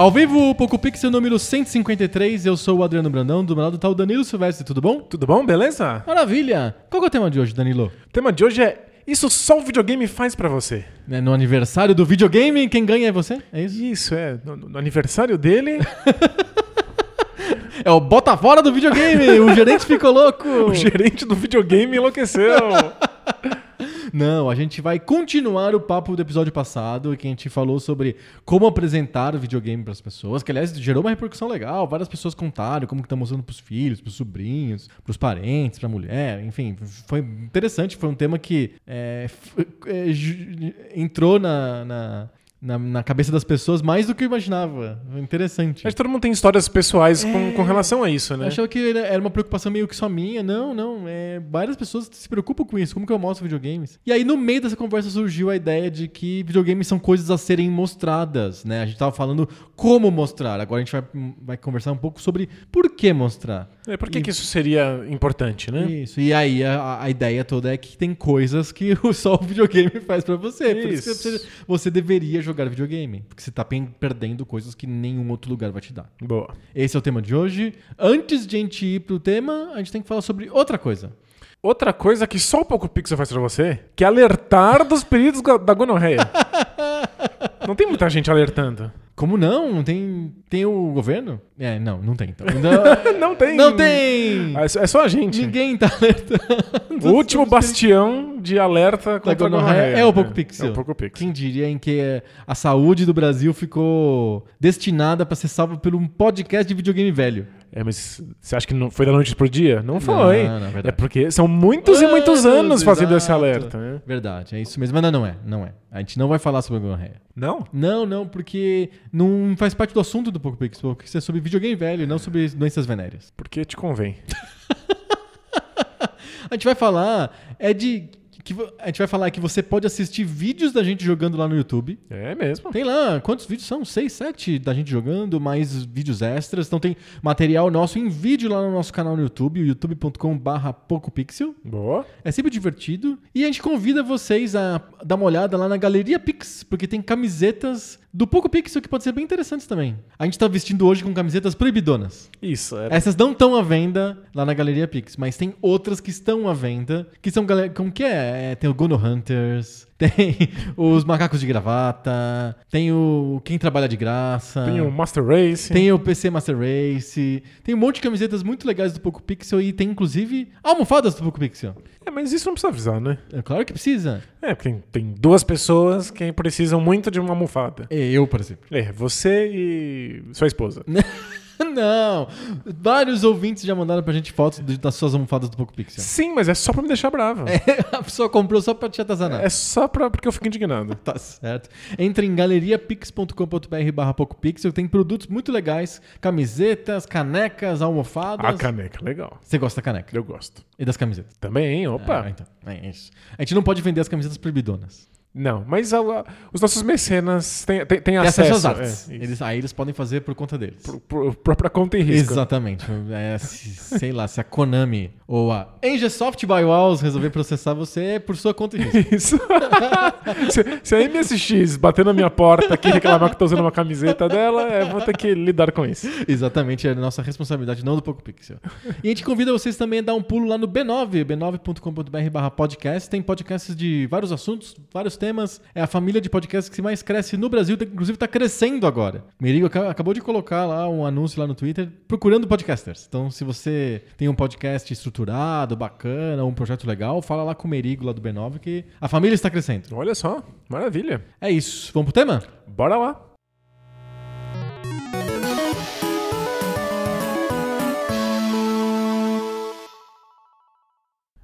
Ao vivo, Poco Pixel número 153, eu sou o Adriano Brandão, do meu lado tá o Danilo Silvestre, tudo bom? Tudo bom, beleza? Maravilha! Qual que é o tema de hoje, Danilo? O tema de hoje é Isso só o videogame faz pra você. É no aniversário do videogame, quem ganha é você? É isso? Isso, é. No, no aniversário dele, É o bota fora do videogame! o gerente ficou louco! o gerente do videogame enlouqueceu. Não, a gente vai continuar o papo do episódio passado, que a gente falou sobre como apresentar o videogame para as pessoas, que aliás gerou uma repercussão legal, várias pessoas contaram como que tá mostrando pros filhos, pros sobrinhos, pros parentes, pra mulher, enfim, foi interessante, foi um tema que é, é, entrou na, na, na, na cabeça das pessoas mais do que eu imaginava. Interessante. Acho que todo mundo tem histórias pessoais com, com relação a isso, Eu né? achava que era- era uma preocupação meio que só minha. Não, não. É, várias pessoas se preocupam com isso. Como que eu mostro videogames? E aí, no meio dessa conversa, surgiu a ideia de que videogames são coisas a serem mostradas, né? A gente tava falando como mostrar. Agora a gente vai, vai conversar um pouco sobre por que mostrar. É, por que, que isso seria importante, né? Isso. E aí, a, a ideia toda é que tem coisas que só o videogame faz pra você. Por isso que Isso. você, você deveria jogar videogame. Porque você tá perdendo coisas que nenhum outro lugar vai te dar. Boa. Esse é o tema de hoje. Antes de a gente ir pro tema, a gente tem que falar sobre outra coisa. Outra coisa que só o Poco Pixel faz pra você, que é alertar dos perigos da gonorreia. Não tem muita gente alertando. Como não? Tem, tem o governo? É, não, não tem então. Não, Não tem. não tem! É só- é só a gente. Ninguém tá alertando. O último bastião de alerta contra a gonorreia é o Poco Pixel. É o Poco Pixel. Quem diria em que a saúde do Brasil ficou destinada pra ser salva por um podcast de videogame velho? É, mas você acha que não foi da noite pro dia? Não foi. Não, não, é é porque são muitos e muitos Anos, anos fazendo esse exato. alerta, né? Verdade, é isso mesmo. Mas não, não é, não é. A gente não vai falar sobre a gonorreia. Não? Não, não, porque não faz parte do assunto do Poco Pixel, porque isso é sobre videogame velho, não sobre doenças venéreas. Porque te convém. A gente vai falar é de que a gente vai falar que você pode assistir vídeos da gente jogando lá no YouTube. É mesmo. Tem lá, quantos vídeos são? Seis, sete da gente jogando, mais vídeos extras. Então tem material nosso em vídeo lá no nosso canal no YouTube, youtube.com/barra PocoPixel. Boa. É sempre divertido. E a gente convida vocês a dar uma olhada lá na Galeria Pix, porque tem camisetas do Poco Pixel que pode ser bem interessantes também. A gente tá vestindo hoje com camisetas proibidonas. Isso. Era... Essas não estão à venda lá na Galeria Pix, mas tem outras que estão à venda, que são como que é? É, Tem o Gono Hunters, tem os macacos de gravata, tem o Quem Trabalha de Graça. Tem o Master Race. Tem o PC Master Race, tem um monte de camisetas muito legais do Poco Pixel e tem inclusive almofadas do Poco Pixel. É, mas isso não precisa avisar, né? É claro que precisa. É, porque tem, duas pessoas que precisam muito de uma almofada. É, Eu, por exemplo. É, você e sua esposa. Não, vários ouvintes já mandaram pra gente fotos de- das suas almofadas do Poco Pixel. Sim, mas é só pra me deixar bravo. É, A pessoa comprou só pra te atazanar. só pra, porque eu fico indignado. Tá certo. Entre em galeriapix.com.br barra PocoPixel, tem produtos muito legais, camisetas, canecas, almofadas. A caneca, legal. Você gosta da caneca Eu gosto. e das camisetas? Também? Opa. Ah, então, é isso. A gente não pode vender as camisetas proibidonas. Não, mas os nossos mecenas têm, têm, têm Tem acesso. acesso às artes. é, eles, aí eles podem fazer por conta deles. Por, por própria conta e risco. Exatamente. É, se- sei lá, se a Konami ou a Engesoft Biowalls resolver processar você, é por sua conta e risco. Isso. se, se a MSX bater na minha porta aqui e reclamar que eu tô usando uma camiseta dela, eu vou ter que lidar com isso. Exatamente, é nossa responsabilidade, não do Poco Pixel. E a gente convida vocês também a dar um pulo lá no B9, b9.com.br barra podcast. Tem podcasts de vários assuntos, vários temas. É a família de podcasts que mais cresce no Brasil, tá- inclusive está crescendo agora. Merigo aca- acabou de colocar lá um anúncio lá no Twitter procurando podcasters. Então, se você tem um podcast estruturado, bacana, um projeto legal, fala lá com o Merigo lá do B9 que a família está crescendo. Olha só, maravilha. É isso. Vamos pro tema? Bora lá.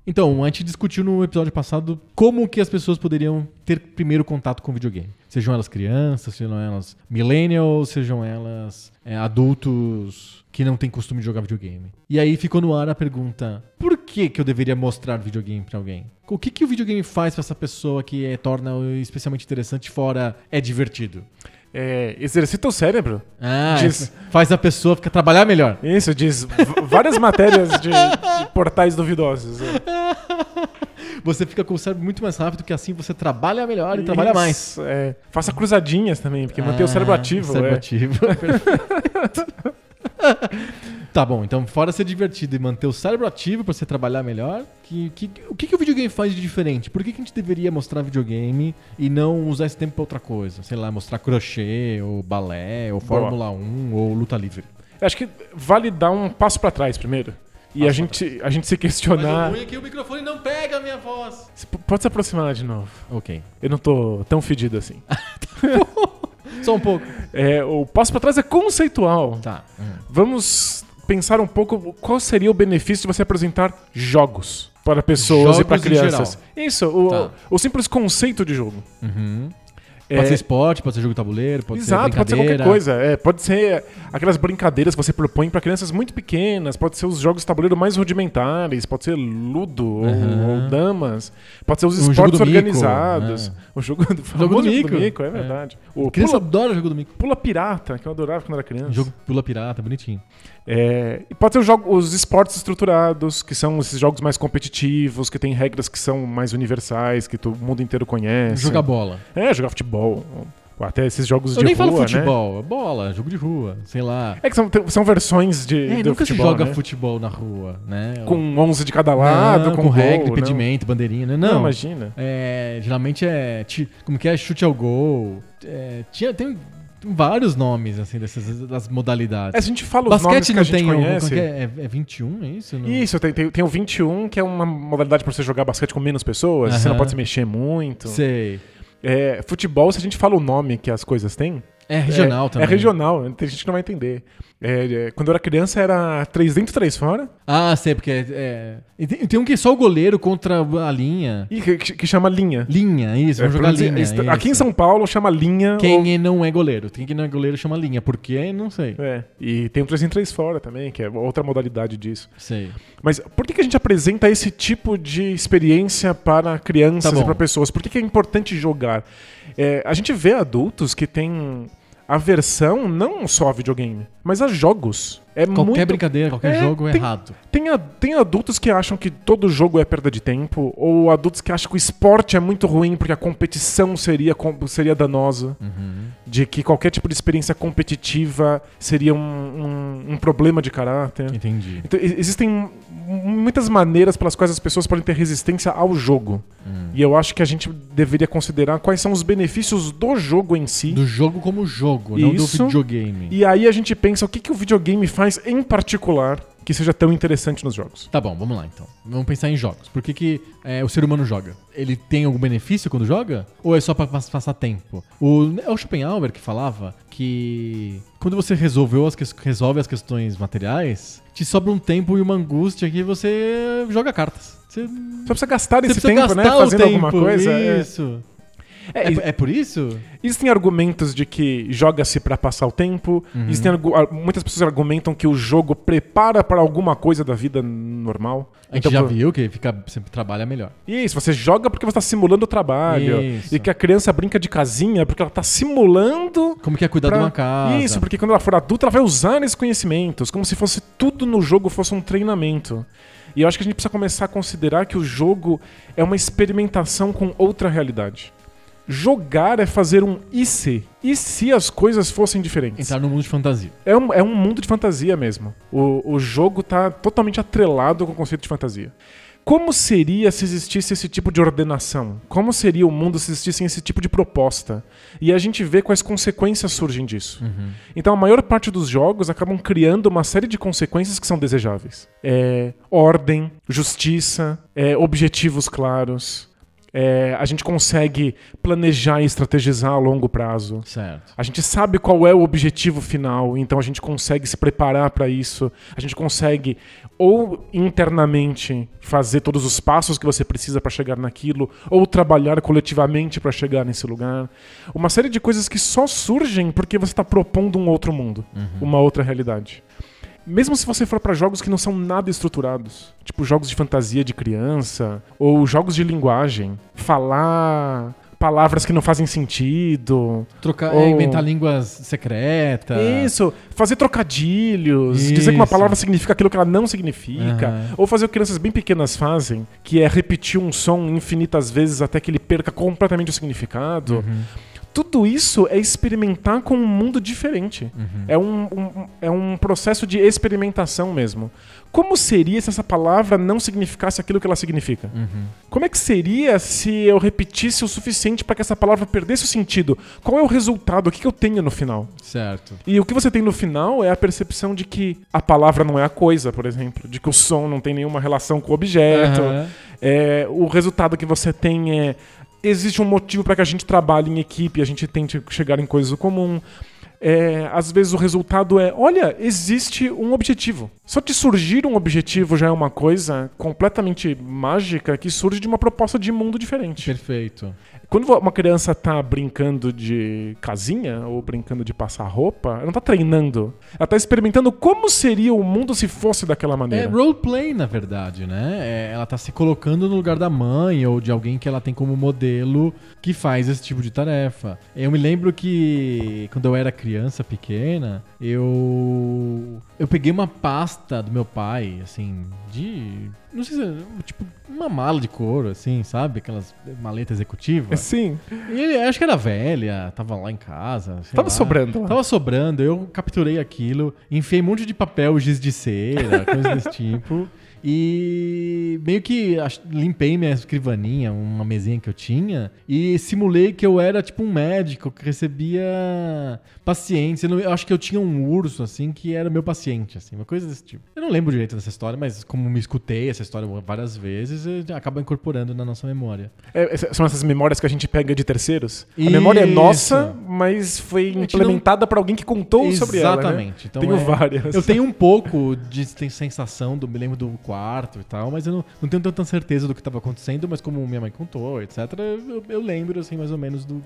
Então, a gente discutiu no episódio passado como que as pessoas poderiam ter primeiro contato com videogame. Sejam elas crianças, sejam elas millennials, sejam elas é, adultos que não têm costume de jogar videogame. E aí ficou no ar a pergunta: por que, que eu deveria mostrar videogame pra alguém? O que, que o videogame faz pra essa pessoa que é, torna especialmente interessante fora é divertido? É, exercita o cérebro. Ah, Diz- faz a pessoa ficar trabalhar melhor. Isso, diz várias matérias de, de portais duvidosos. é. Você fica com o cérebro muito mais rápido, que assim você trabalha melhor e trabalha mais. Isso, é. Faça cruzadinhas também, porque manter o cérebro Ah, ativo. cérebro é. ativo. Tá bom, então fora ser divertido e manter o cérebro ativo pra você trabalhar melhor, que, que- o que, que o videogame faz de diferente? Por que, que a gente deveria mostrar videogame e não usar esse tempo pra outra coisa? Sei lá, mostrar crochê, ou balé, ou Boa. Fórmula 1, ou luta livre. Acho que vale dar um passo pra trás primeiro. E a gente, a gente se questionar. é que o microfone não pega a minha voz. Você Pode se aproximar de novo. Ok. Eu não tô tão fedido assim. Só um pouco. É, o passo pra trás é conceitual. Tá. Hum. Vamos pensar um pouco qual seria o benefício de você apresentar jogos para pessoas e para Jogos crianças. Isso, o, Tá. o simples conceito de jogo. Uhum. É, Pode ser esporte, pode ser jogo de tabuleiro, pode Exato, ser pode ser brincadeira. qualquer coisa. É, pode ser aquelas brincadeiras que você propõe para crianças muito pequenas, pode ser os jogos de tabuleiro mais rudimentares, pode ser ludo ou- Aham. ou, damas, pode ser os Um jogo esportes do mico, organizados. né? O jogo do, famoso do mico. é verdade. O Criança pula, adora jogo do mico. pula pirata, que eu adorava quando era criança. Jogo pula pirata, bonitinho. É, e pode ser os, jogo- os esportes estruturados, que são esses jogos mais competitivos, que tem regras que são mais universais, que todo mundo inteiro conhece. Jogar bola. É, jogar futebol. Até esses jogos Eu de nem rua, falo né? futebol, é bola, jogo de rua, sei lá. É que são, são versões de É, do nunca futebol, se joga né? futebol na rua, né? Com 11 de cada lado, Não, com, com regra, impedimento, bandeirinha, né? Não, Não, imagina. É, geralmente é. Como que é? Chute ao gol. É, tinha, tem vários nomes, assim, dessas das modalidades. É, a gente fala os nomes Basquete que a gente tem. um- conhece... que é? É, é 21, é isso? Não? Isso, tem, tem, tem o 21, que é uma modalidade pra você jogar basquete com menos pessoas, você não pode se mexer muito. Sei. É, futebol, se a gente fala o nome que as coisas têm, É regional é, também. É regional, tem gente que não vai entender. É, é, quando eu era criança era 3 dentro, 3 fora. Ah, sei, porque é. é- tem, tem um que é só o goleiro contra a linha. E que, que chama linha. Linha, isso, É, vamos jogar linha. est- Aqui em isso. São Paulo chama linha. ou- Quem não é goleiro? Quem não é goleiro chama linha. Por quê? Não sei. É, e tem o 3 em 3 fora também, que é outra modalidade disso. Sei. Mas por que, que a gente apresenta esse tipo de experiência para crianças Tá e para pessoas? Por que, que é importante jogar? É, a gente vê adultos que têm aversão não só a videogame, mas a jogos. É Qualquer muito... brincadeira, qualquer É, jogo é tem- errado. Tem, a- tem adultos que acham que todo jogo é perda de tempo, ou adultos que acham que o esporte é muito ruim porque a competição seria, seria danosa, Uhum. De que qualquer tipo de experiência competitiva seria um, um- um problema de caráter. Entendi. Então, existem muitas maneiras pelas quais as pessoas podem ter resistência ao jogo. Hum. E eu acho que a gente deveria considerar quais são os benefícios do jogo em si. Do jogo como jogo, não do Isso. videogame. E aí a gente pensa o que, que o videogame faz em particular que seja tão interessante nos jogos. Tá bom, vamos lá então. Vamos pensar em jogos. Por que, que é, o ser humano joga? Ele tem algum benefício quando joga? Ou é só pra pas- passar tempo? O, é o Schopenhauer que falava que quando você resolveu as, ques- resolve as questões materiais, te sobra um tempo e uma angústia que você joga cartas. Você, Só precisa gastar você esse precisa tempo, né? gastar o Fazendo alguma tempo, coisa. é. Isso. É, É, e- é por isso? Existem argumentos de que joga-se pra passar o tempo. Uhum. Existem muitas pessoas argumentam que o jogo prepara para alguma coisa da vida normal. A gente Então, já por- viu que fica, sempre trabalha melhor. Isso, você joga porque você está simulando o trabalho. Isso. E que a criança brinca de casinha porque ela está simulando. Como que é cuidar pra- de uma casa? Isso, porque quando ela for adulta, ela vai usar esses conhecimentos, como se fosse tudo no jogo fosse um treinamento. E eu acho que a gente precisa começar a considerar que o jogo é uma experimentação com outra realidade. Jogar é fazer um e se? E se as coisas fossem diferentes? Entrar no mundo de fantasia. É um, é um mundo de fantasia mesmo. O, o jogo tá totalmente atrelado com o conceito de fantasia. Como seria se existisse esse tipo de ordenação? Como seria o mundo se existisse esse tipo de proposta? E a gente vê quais consequências surgem disso. Então a maior parte dos jogos acabam criando uma série de consequências que são desejáveis. É, ordem, justiça, é, objetivos claros. É, a gente consegue planejar e estrategizar a longo prazo. Certo. A gente sabe qual é o objetivo final, então a gente consegue se preparar para isso. A gente consegue ou internamente fazer todos os passos que você precisa para chegar naquilo, ou trabalhar coletivamente para chegar nesse lugar. Uma série de coisas que só surgem porque você está propondo um outro mundo, uma outra realidade. Mesmo se você for para jogos que não são nada estruturados, tipo jogos de fantasia de criança, ou jogos de linguagem, falar palavras que não fazem sentido. Trocar, Ou- é, inventar línguas secretas. Isso, fazer trocadilhos, dizer que uma Isso. palavra significa aquilo que ela não significa. Aham. Ou fazer o que crianças bem pequenas fazem, que é repetir um som infinitas vezes até que ele perca completamente o significado. Uhum. Tudo isso é experimentar com um mundo diferente. Uhum. É, um, um- é um processo de experimentação mesmo. Como seria se essa palavra não significasse aquilo que ela significa? Uhum. Como é que seria se eu repetisse o suficiente para que essa palavra perdesse o sentido? Qual é o resultado? O que, que eu tenho no final? Certo. E o que você tem no final é a percepção de que a palavra não é a coisa, por exemplo, de que o som não tem nenhuma relação com o objeto. Aham. É, o resultado que você tem é existe um motivo para que a gente trabalhe em equipe, a gente tente chegar em coisas comum. É, às vezes o resultado é, olha, existe um objetivo. Só de surgir um objetivo já é uma coisa completamente mágica que surge de uma proposta de mundo diferente. Perfeito. Quando uma criança tá brincando de casinha ou brincando de passar roupa, ela não tá treinando. Ela tá experimentando como seria o mundo se fosse daquela É maneira. roleplay, na verdade, né? É, ela tá se colocando no lugar da mãe ou de alguém que ela tem como modelo que faz esse tipo de tarefa. Eu me lembro que quando eu era criança pequena, eu eu peguei uma pasta do meu pai, assim, de não sei se tipo uma mala de couro, assim, sabe? Aquelas maleta executiva. Sim, E ele, acho que era velha, tava lá em casa. tava lá. sobrando lá. Tava sobrando, eu capturei aquilo, enfiei um monte de papel, giz de cera, coisas desse tipo. E meio que limpei minha escrivaninha, uma mesinha que eu tinha, e simulei que eu era tipo um médico que recebia pacientes. Eu, não- acho que eu tinha um urso, assim, que era meu paciente, assim, uma coisa desse tipo. Eu não lembro direito dessa história, mas como me escutei essa história várias vezes, acaba incorporando na nossa memória. É, essa- são essas memórias que a gente pega de terceiros. A memória é nossa, Isso. mas foi implementada pra alguém que contou sobre ela. né? Exatamente. Então Tenho é- várias. Eu tenho um pouco de sensação do me lembro do quarto e tal, mas eu não, não tenho tanta certeza do que estava acontecendo, mas como minha mãe contou, etc, eu, eu lembro assim mais ou menos do,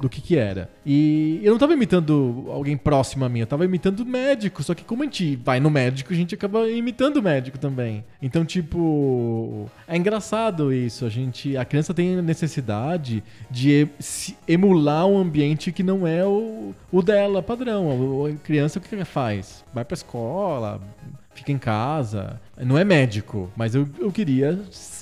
do que que era. E eu não tava imitando alguém próximo a mim, eu tava imitando médico, só que como a gente vai no médico, a gente acaba imitando o médico também. Então, tipo, é engraçado isso, a gente, a criança tem necessidade de emular um ambiente que não é o, o dela, padrão. A criança o que faz? Vai pra escola, fica em casa. Não é médico, mas eu, eu queria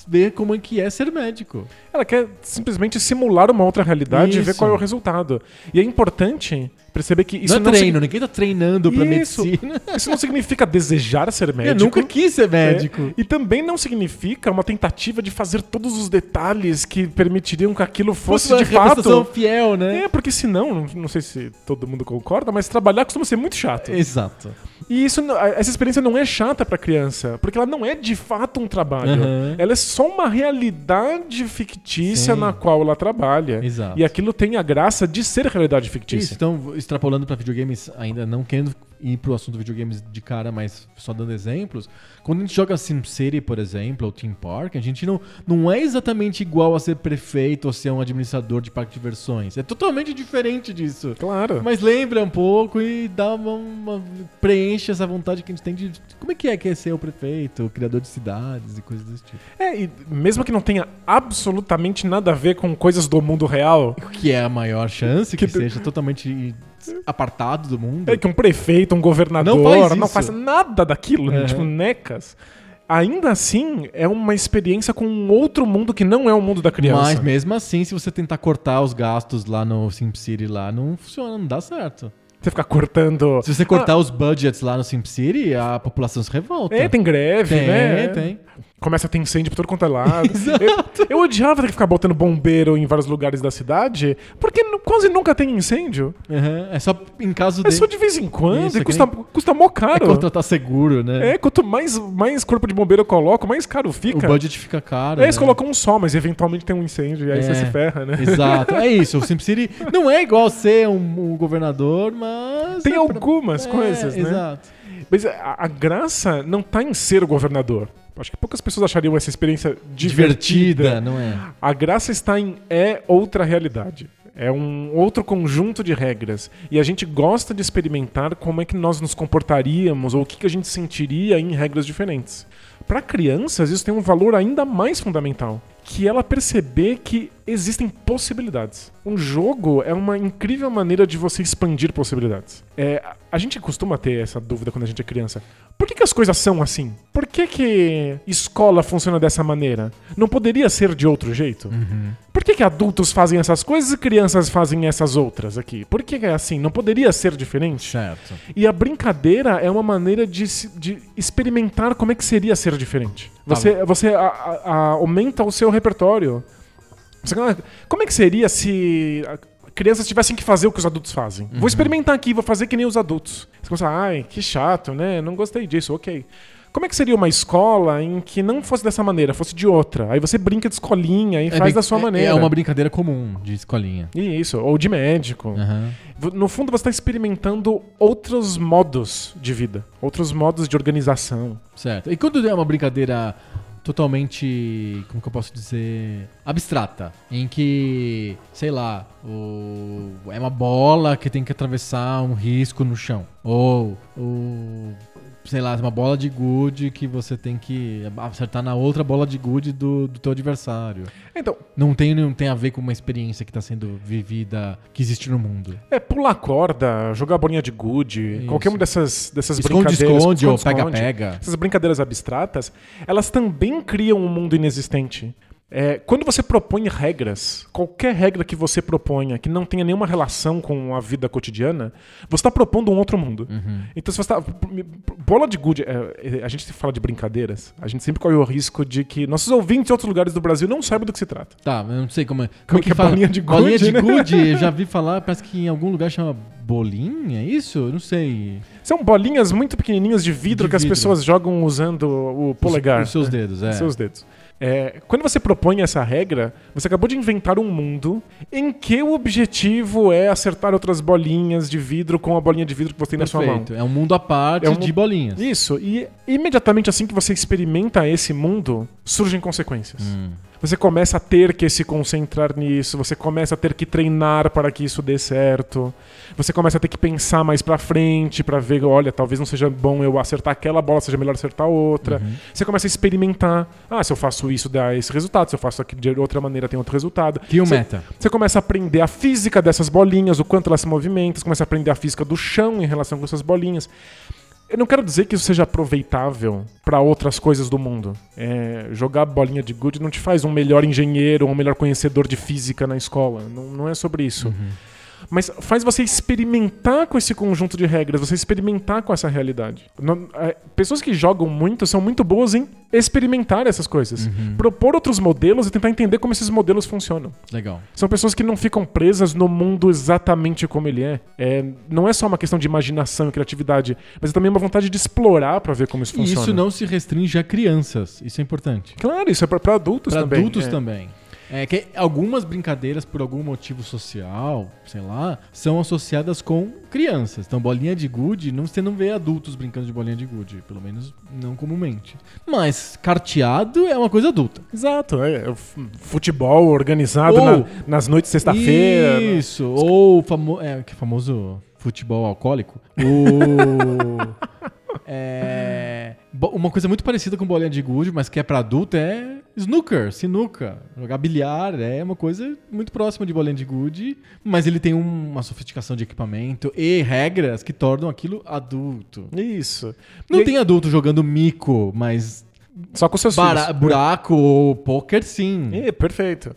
ver como é que é ser médico. Ela quer simplesmente simular uma outra realidade e ver Isso. qual é o resultado. E é importante perceber que isso não é não, treino, sig- ninguém tá treinando pra Isso. medicina. isso não significa desejar ser médico. Eu nunca quis ser médico. É, e também não significa uma tentativa de fazer todos os detalhes que permitiriam que aquilo fosse de fato. fiel, né? É, porque senão, não, não sei se todo mundo concorda, mas trabalhar costuma ser muito chato. Exato. E isso, essa experiência não é chata pra criança, porque ela não é de fato um trabalho. Aham. Ela é só uma realidade fictícia Sim. na qual ela trabalha. Exato. E aquilo tem a graça de ser realidade fictícia. Isso, então, extrapolando pra videogames, ainda não querendo ir pro assunto videogames de cara, mas só dando exemplos. Quando a gente joga SimCity, por exemplo, ou Team Park, a gente não, não é exatamente igual a ser prefeito ou ser um administrador de parque de diversões. É totalmente diferente disso. Claro. Mas lembra um pouco e dá uma, uma- preenche essa vontade que a gente tem de. Como é que é que é ser o prefeito, o criador de cidades e coisas desse tipo? É, e mesmo que não tenha absolutamente nada a ver com coisas do mundo real, Que é a maior chance que, Que- seja totalmente apartado do mundo. é que um prefeito, um governador Não faz não faz nada daquilo, Uhum. tipo, necas. Ainda assim, é uma experiência com um outro mundo que não é o mundo da criança. Mas mesmo assim, se você tentar cortar os gastos lá no SimCity, lá não funciona, não dá certo. Você ficar cortando. Se você cortar os budgets lá no SimCity, a população se revolta. É, tem greve, tem, né? tem. Começa a ter incêndio por todo quanto é lado. eu, eu odiava ter que ficar botando bombeiro em vários lugares da cidade, porque quase nunca tem incêndio. Aham, É só em caso É de. só de vez em quando Isso, e é que custa, custa mó É caro. contratar seguro, né? É, quanto mais, mais corpo de bombeiro eu coloco, mais caro O fica. budget fica caro. É, né? eles colocam um só, mas eventualmente tem um incêndio e aí É. você se ferra, né? Exato, é isso. O SimCity não é igual ser um, um governador, mas. Tem é algumas É, coisas, né? Exato. Mas a, a graça não tá em ser o governador. Acho que poucas pessoas achariam essa experiência divertida. Divertida, não é? A graça está em é outra realidade. É um outro conjunto de regras. E a gente gosta de experimentar como é que nós nos comportaríamos ou o que, que a gente sentiria em regras diferentes. Para crianças, isso tem um valor ainda mais fundamental, que ela perceber que existem possibilidades. Um jogo é uma incrível maneira de você expandir possibilidades. É, a- gente costuma ter essa dúvida quando a gente é criança. Por que, que as coisas são assim? Por que, que escola funciona dessa maneira? Não poderia ser de outro jeito? Por que, que adultos fazem essas coisas e crianças fazem essas outras aqui? Por que, que é assim? Não poderia ser diferente? Certo. E a brincadeira é uma maneira de, de experimentar como é que seria ser diferente. Você, você a- a- aumenta o seu repertório. Como é que seria se crianças tivessem que fazer o que os adultos fazem? Vou experimentar aqui, vou fazer que nem os adultos. Você começa, ai, que chato, né? Não gostei disso, ok. Como é que seria uma escola em que não fosse dessa maneira, fosse de outra? Aí você brinca de escolinha e É faz da sua é- maneira. É uma brincadeira comum de escolinha. Isso, ou de médico. V- No fundo, você está experimentando outros modos de vida, outros modos de organização. Certo. E quando é uma brincadeira totalmente, como que eu posso dizer, abstrata, em que, sei lá, o, é uma bola que tem que atravessar um risco no chão, ou o sei lá, uma bola de gude que você tem que acertar na outra bola de gude do, do teu adversário. Então, Não tem, não tem a ver com uma experiência que está sendo vivida, que existe no mundo. é pular corda, jogar bolinha de gude, Isso. qualquer uma dessas, dessas brincadeiras. Esconde-esconde ou esconde-esconde, pega-pega. Essas brincadeiras abstratas, elas também criam um mundo inexistente. É, quando você propõe regras, qualquer regra que você proponha que não tenha nenhuma relação com a vida cotidiana, você está propondo um outro mundo. Uhum. Então, se você tá. Bola de gude. é, a gente fala de brincadeiras, a gente sempre corre o risco de que nossos ouvintes de outros lugares do Brasil não saibam do que se trata. Tá, eu não sei como é. Como que é fala? bolinha de Bolinha gude, de né? gude, eu já vi falar, parece que em algum lugar chama bolinha, é isso? Eu não sei. São bolinhas muito pequenininhas de vidro De que as vidro. pessoas jogam usando o polegar. Os, os seus dedos, é. Seus dedos. É, quando você propõe essa regra, você acabou de inventar um mundo em que o objetivo é acertar outras bolinhas de vidro com a bolinha de vidro que você tem na sua mão. Perfeito. É um mundo à parte É um de bolinhas. Isso, e imediatamente assim que você experimenta esse mundo, surgem consequências. Hum. Você começa a ter que se concentrar nisso, você começa a ter que treinar para que isso dê certo. Você começa a ter que pensar mais pra frente para ver, olha, talvez não seja bom eu acertar aquela bola, seja melhor acertar outra. Uhum. Você começa a experimentar. Ah, se eu faço isso dá esse resultado, se eu faço aquilo de outra maneira tem outro resultado. Cria um Você- meta. Você começa a aprender a física dessas bolinhas, o quanto elas se movimentam, você começa a aprender a física do chão em relação com essas bolinhas. Eu não quero dizer que isso seja aproveitável para outras coisas do mundo. É, jogar bolinha de gude não te faz um melhor engenheiro ou um melhor conhecedor de física na escola. Não, não é sobre isso. Mas faz você experimentar com esse conjunto de regras, você experimentar com essa realidade. Não- é, pessoas que jogam muito são muito boas em experimentar essas coisas. Propor outros modelos e tentar entender como esses modelos funcionam. Legal. São pessoas que não ficam presas no mundo exatamente como ele é. É, não é só uma questão de imaginação e criatividade, mas é também uma vontade de explorar pra ver como isso E funciona. isso não se restringe a crianças. Isso é importante. Claro, isso é pra, pra adultos Para também. adultos é. também. É que algumas brincadeiras, por algum motivo social, sei lá, são associadas com crianças. Então, bolinha de gude, não, você não vê adultos brincando de bolinha de gude, pelo menos não comumente. Mas carteado é uma coisa adulta. Exato, é, é futebol organizado Ou- na- nas noites de sexta-feira. né? Isso, ou o famo é, que famoso futebol alcoólico. O. é, uma coisa muito parecida com bolinha de gude, mas que é pra adulto, é snooker, sinuca. Jogar bilhar é uma coisa muito próxima de bolinha de gude, mas ele tem um- uma sofisticação de equipamento e regras que tornam aquilo adulto. Isso. Não E- tem adulto jogando mico, mas Só com seus bara- filhos. buraco ou poker sim. É, perfeito.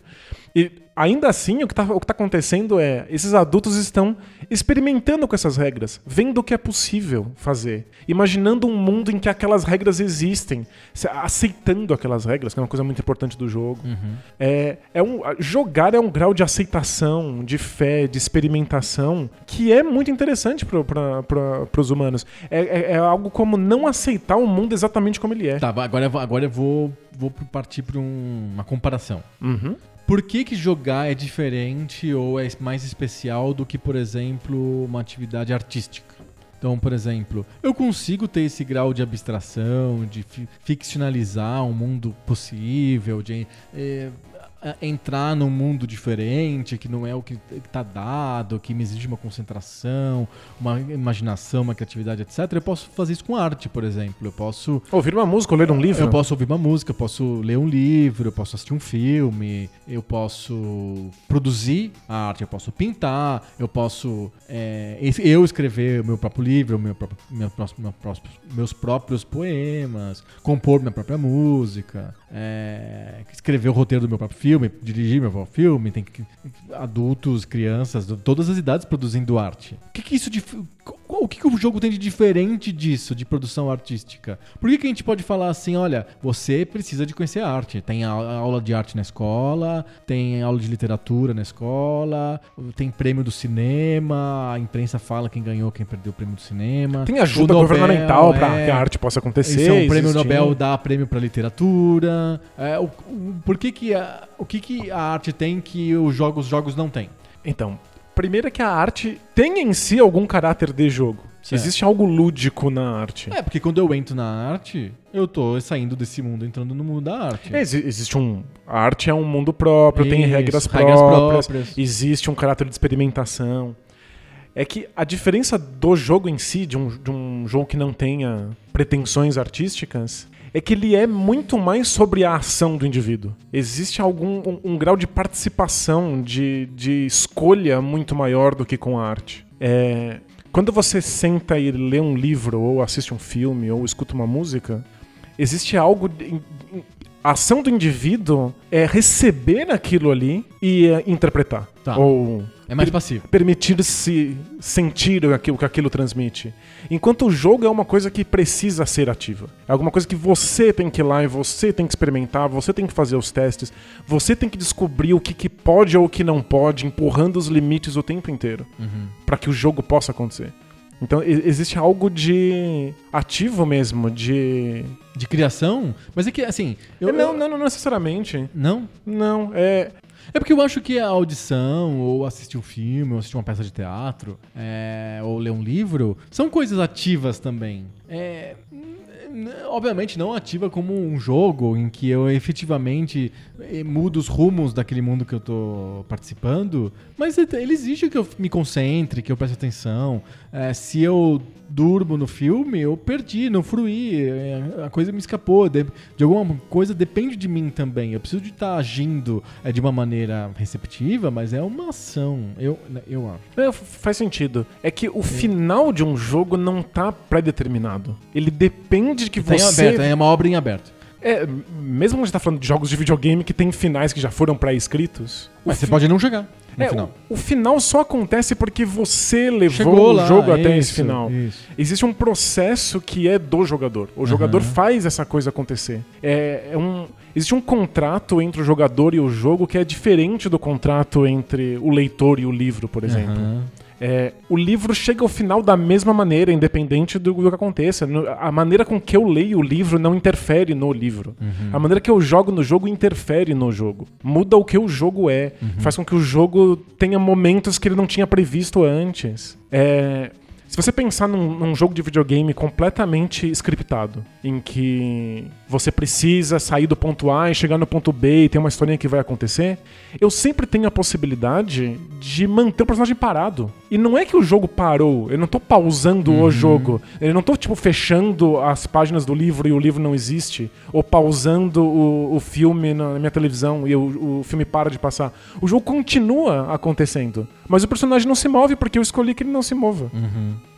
E ainda assim, o que, tá, que tá acontecendo é esses adultos estão experimentando com essas regras, vendo o que é possível fazer, imaginando um mundo em que aquelas regras existem, aceitando aquelas regras, que é uma coisa muito importante do jogo. É, é um, jogar é um grau de aceitação, de fé, de experimentação que é muito interessante para os humanos. É, é- é algo como não aceitar o mundo exatamente como ele é. Tá, agora, eu vou- agora eu vou, vou partir para uma comparação. Uhum. Por que, que jogar é diferente ou é mais especial do que, por exemplo, uma atividade artística? Então, por exemplo, eu consigo ter esse grau de abstração, de fi- ficcionalizar um mundo possível, de eh, entrar num mundo diferente, que não é o que está dado, que me exige uma concentração, uma imaginação, uma criatividade, etc. Eu posso fazer isso com arte, por exemplo. Eu posso Ouvir uma música ou ler um livro? eu posso ouvir uma música, eu posso ler um livro, eu posso assistir um filme, eu posso produzir a arte, eu posso pintar, eu posso é, eu escrever o meu próprio livro, meu próprio, meu próximo- meu próximo- meus próprios poemas, compor minha própria música, é, escrever o roteiro do meu próprio filme, dirigir meu filme, tem que, adultos, crianças, de todas as idades produzindo arte. O que, que isso dif- o que, que o jogo tem de diferente disso, de produção artística? Por que, que a gente pode falar assim, olha, você precisa de conhecer a arte? Tem a- a aula de arte na escola, tem aula de literatura na escola, tem prêmio do cinema, a imprensa fala quem ganhou, quem perdeu o prêmio do cinema. Tem ajuda O Nobel, governamental para é, que a arte possa acontecer. Isso é um prêmio. Nobel dá prêmio pra literatura. É, o, o- por que que a, o que que a arte tem que os jogos, os jogos não têm? Então, primeiro é que a arte tem em si algum caráter de jogo. Certo. Existe algo lúdico na arte. É, porque quando eu entro na arte, eu tô saindo desse mundo, entrando no mundo da arte. É, exi- existe um. A arte é um mundo próprio, tem Isso, regras, regras próprias, próprias. existe um caráter de experimentação. É que a diferença do jogo em si, de um, de um jogo que não tenha pretensões artísticas, é que ele é muito mais sobre a ação do indivíduo. Existe algum um, um grau de participação, de, de escolha muito maior do que com a arte. É, quando você senta e lê um livro, ou assiste um filme, ou escuta uma música, existe algo. de- a ação do indivíduo é receber aquilo ali e é, interpretar. Tá. Ou É mais passivo. permitir-se sentir aquilo que aquilo transmite. Enquanto o jogo é uma coisa que precisa ser ativa. É alguma coisa que você tem que ir lá e você tem que experimentar, você tem que fazer os testes, você tem que descobrir o que, que pode ou o que não pode, empurrando os limites o tempo inteiro para que o jogo possa acontecer. Então existe algo de ativo mesmo, de De criação? Mas é que, assim. Eu, não, eu- não, não necessariamente. Não? Não, é É porque eu acho que a audição, ou assistir um filme, ou assistir uma peça de teatro, é, ou ler um livro, são coisas ativas também. É, obviamente não ativa como um jogo em que eu efetivamente eh, mudo os rumos daquele mundo que eu tô participando, mas ele exige que eu me concentre, que eu preste atenção. É, se eu durmo no filme, eu perdi, não fruí, é, a coisa me escapou. De, de alguma coisa depende de mim também. Eu preciso de estar agindo é, de uma maneira receptiva, mas é uma ação. Eu, eu acho. É, faz sentido. É que o final de um jogo não tá pré-determinado. Ele depende de que Tá você. aberto, é uma obra em aberto. É, mesmo quando a gente tá falando de jogos de videogame que tem finais que já foram pré-escritos. Mas você fi- pode não jogar no é, final. O, o final só acontece porque você levou Chegou o lá, jogo até esse isso, final. isso. Existe um processo que é do jogador. O jogador faz essa coisa acontecer. É, é um, existe um contrato entre o jogador e o jogo que é diferente do contrato entre o leitor e o livro, por exemplo. Aham. É, o livro chega ao final da mesma maneira, independente do, do que aconteça. A maneira com que eu leio o livro não interfere no livro. A maneira que eu jogo no jogo interfere no jogo. Muda o que o jogo é. Faz com que o jogo tenha momentos que ele não tinha previsto antes. É, se você pensar num, num jogo de videogame completamente scriptado, em que você precisa sair do ponto A e chegar no ponto B e tem uma historinha que vai acontecer, eu sempre tenho a possibilidade de manter o personagem parado. E não é que o jogo parou, eu não tô pausando o jogo, eu não tô tipo fechando as páginas do livro e o livro não existe, ou pausando o, o filme na minha televisão e o, o filme para de passar. O jogo continua acontecendo, mas o personagem não se move porque eu escolhi que ele não se mova.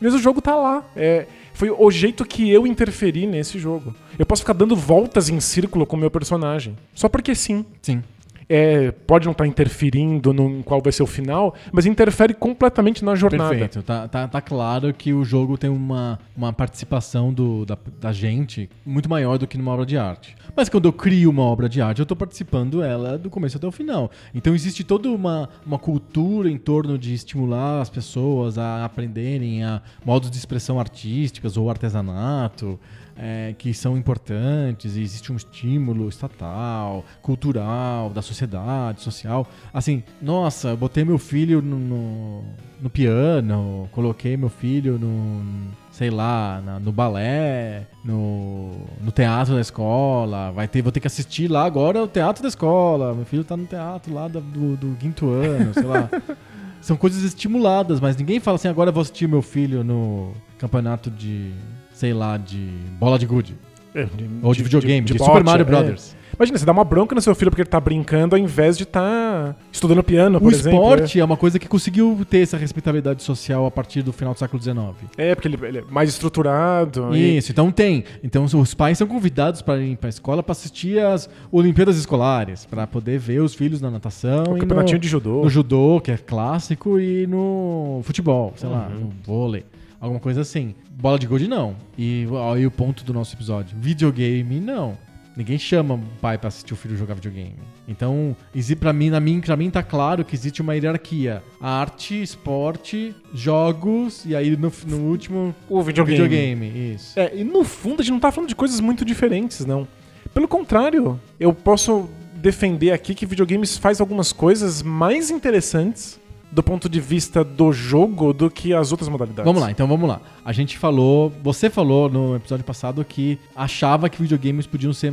Mas o jogo tá lá. É, foi o jeito que eu interferi nesse jogo. Eu posso ficar dando voltas em círculo com o meu personagem. Só porque sim. Sim. É, pode não estar interferindo no qual vai ser o final, mas interfere completamente na jornada. Perfeito. Tá, tá, tá claro que o jogo tem uma, uma participação do, da, da gente muito maior do que numa obra de arte. Mas quando eu crio uma obra de arte, eu tô participando ela do começo até o final. Então existe toda uma, uma cultura em torno de estimular as pessoas a aprenderem a modos de expressão artísticas ou artesanato. É, que são importantes, e existe um estímulo estatal, cultural, da sociedade, social. Assim, nossa, botei meu filho no, no, no piano, coloquei meu filho no, sei lá, na- no balé, no, no teatro da escola, vai ter, vou ter que assistir lá agora o teatro da escola, meu filho tá no teatro lá da- do, do quinto ano, sei lá. São coisas estimuladas, mas ninguém fala assim, agora eu vou assistir meu filho no campeonato de, sei lá, de bola de gude. É, Ou de, videogame, de, bote, Super Mario é. Brothers. Imagina, você dá uma bronca no seu filho porque ele tá brincando ao invés de estar estudando piano, por O exemplo. esporte é uma coisa que conseguiu ter essa respeitabilidade social a partir do final do século XIX. É, é porque ele, ele é mais estruturado. e- Isso, então tem. Então os pais são convidados para ir para a escola para assistir às Olimpíadas Escolares, para poder ver os filhos na natação O e campeonatinho no, de judô. no judô, que é clássico, e no futebol, sei lá, Uhum. no vôlei. Alguma coisa assim. Bola de gude, não. E aí o ponto do nosso episódio. Videogame, não. Ninguém chama o pai pra assistir o filho jogar videogame. Então, pra mim, na mim, pra mim tá claro que existe uma hierarquia. Arte, esporte, jogos, e aí no, no último, O videogame. videogame. Isso. É, e no fundo a gente não tá falando de coisas muito diferentes, não. Pelo contrário, eu posso defender aqui que videogames faz algumas coisas mais interessantes do ponto de vista do jogo do que as outras modalidades. Vamos lá, então vamos lá. A gente falou, você falou no episódio passado que achava que videogames podiam ser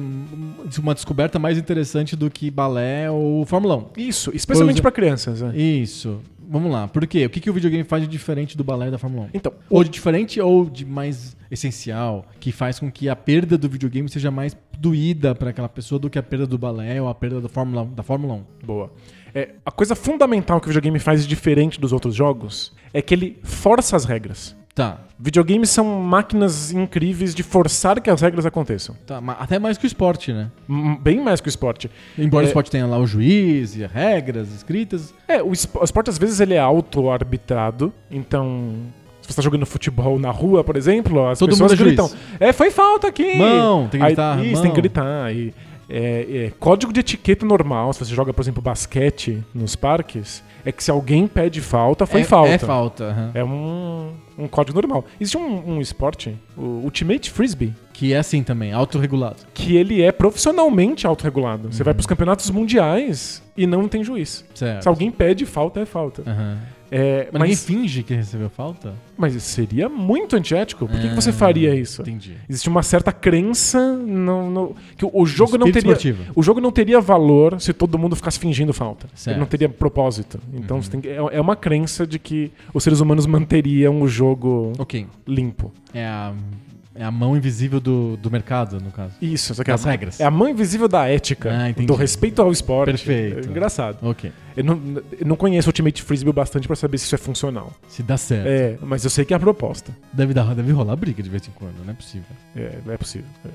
uma descoberta mais interessante do que balé ou Fórmula 1. Isso, especialmente Pois é. pra crianças. é. Isso. Vamos lá. Por quê? O que, que o videogame faz de diferente do balé da Fórmula 1? Então, Ou de diferente ou de mais essencial, que faz com que a perda do videogame seja mais doída para aquela pessoa do que a perda do balé ou a perda da Fórmula, da Fórmula 1. Boa. É, a coisa fundamental que o videogame faz de diferente dos outros jogos é que ele força as regras. Tá. Videogames são máquinas incríveis de forçar que as regras aconteçam. tá. ma- Até mais que o esporte, né? M- Bem mais que o esporte. Embora É. o esporte tenha lá o juiz e regras escritas. É, o, espo- o esporte às vezes ele é auto-arbitrado, então. Se você tá jogando futebol na rua, por exemplo, as Todo pessoas mundo é juiz. gritam. É, foi falta aqui! Mão, tem que Aí- gritar, Isso, tem que gritar. E, é, é, código de etiqueta normal, se você joga, por exemplo, basquete nos parques, é que se alguém pede falta, foi é, falta. É falta. aham. É um, um código normal. Existe um, um esporte, o Ultimate Frisbee, Que é assim também, autorregulado. que ele é profissionalmente autorregulado. Você vai pros campeonatos mundiais e não tem juiz. Certo. Se alguém pede falta, é falta. Aham. É, Mas, ninguém mas, finge que recebeu falta? mas seria muito antiético. Por que, que você Ah, faria isso? Entendi. Existe uma certa crença no, no- que o- o jogo não teria esportivo. o jogo não teria valor se todo mundo ficasse fingindo falta. Certo. Ele não teria propósito. Então Uhum. tem é, é uma crença de que os seres humanos manteriam o jogo Ok. limpo. É a, é a mão invisível do, do mercado, no caso. Isso, só que Das é, a- regras. é a mão invisível da ética, Ah, do respeito ao esporte. Perfeito. É engraçado. Ok. Eu não, eu não conheço o Ultimate Frisbee bastante pra saber se isso é funcional. Se dá certo. É, mas eu sei que é a proposta. Deve, dar, deve rolar briga de vez em quando, não é possível. É, é possível. é.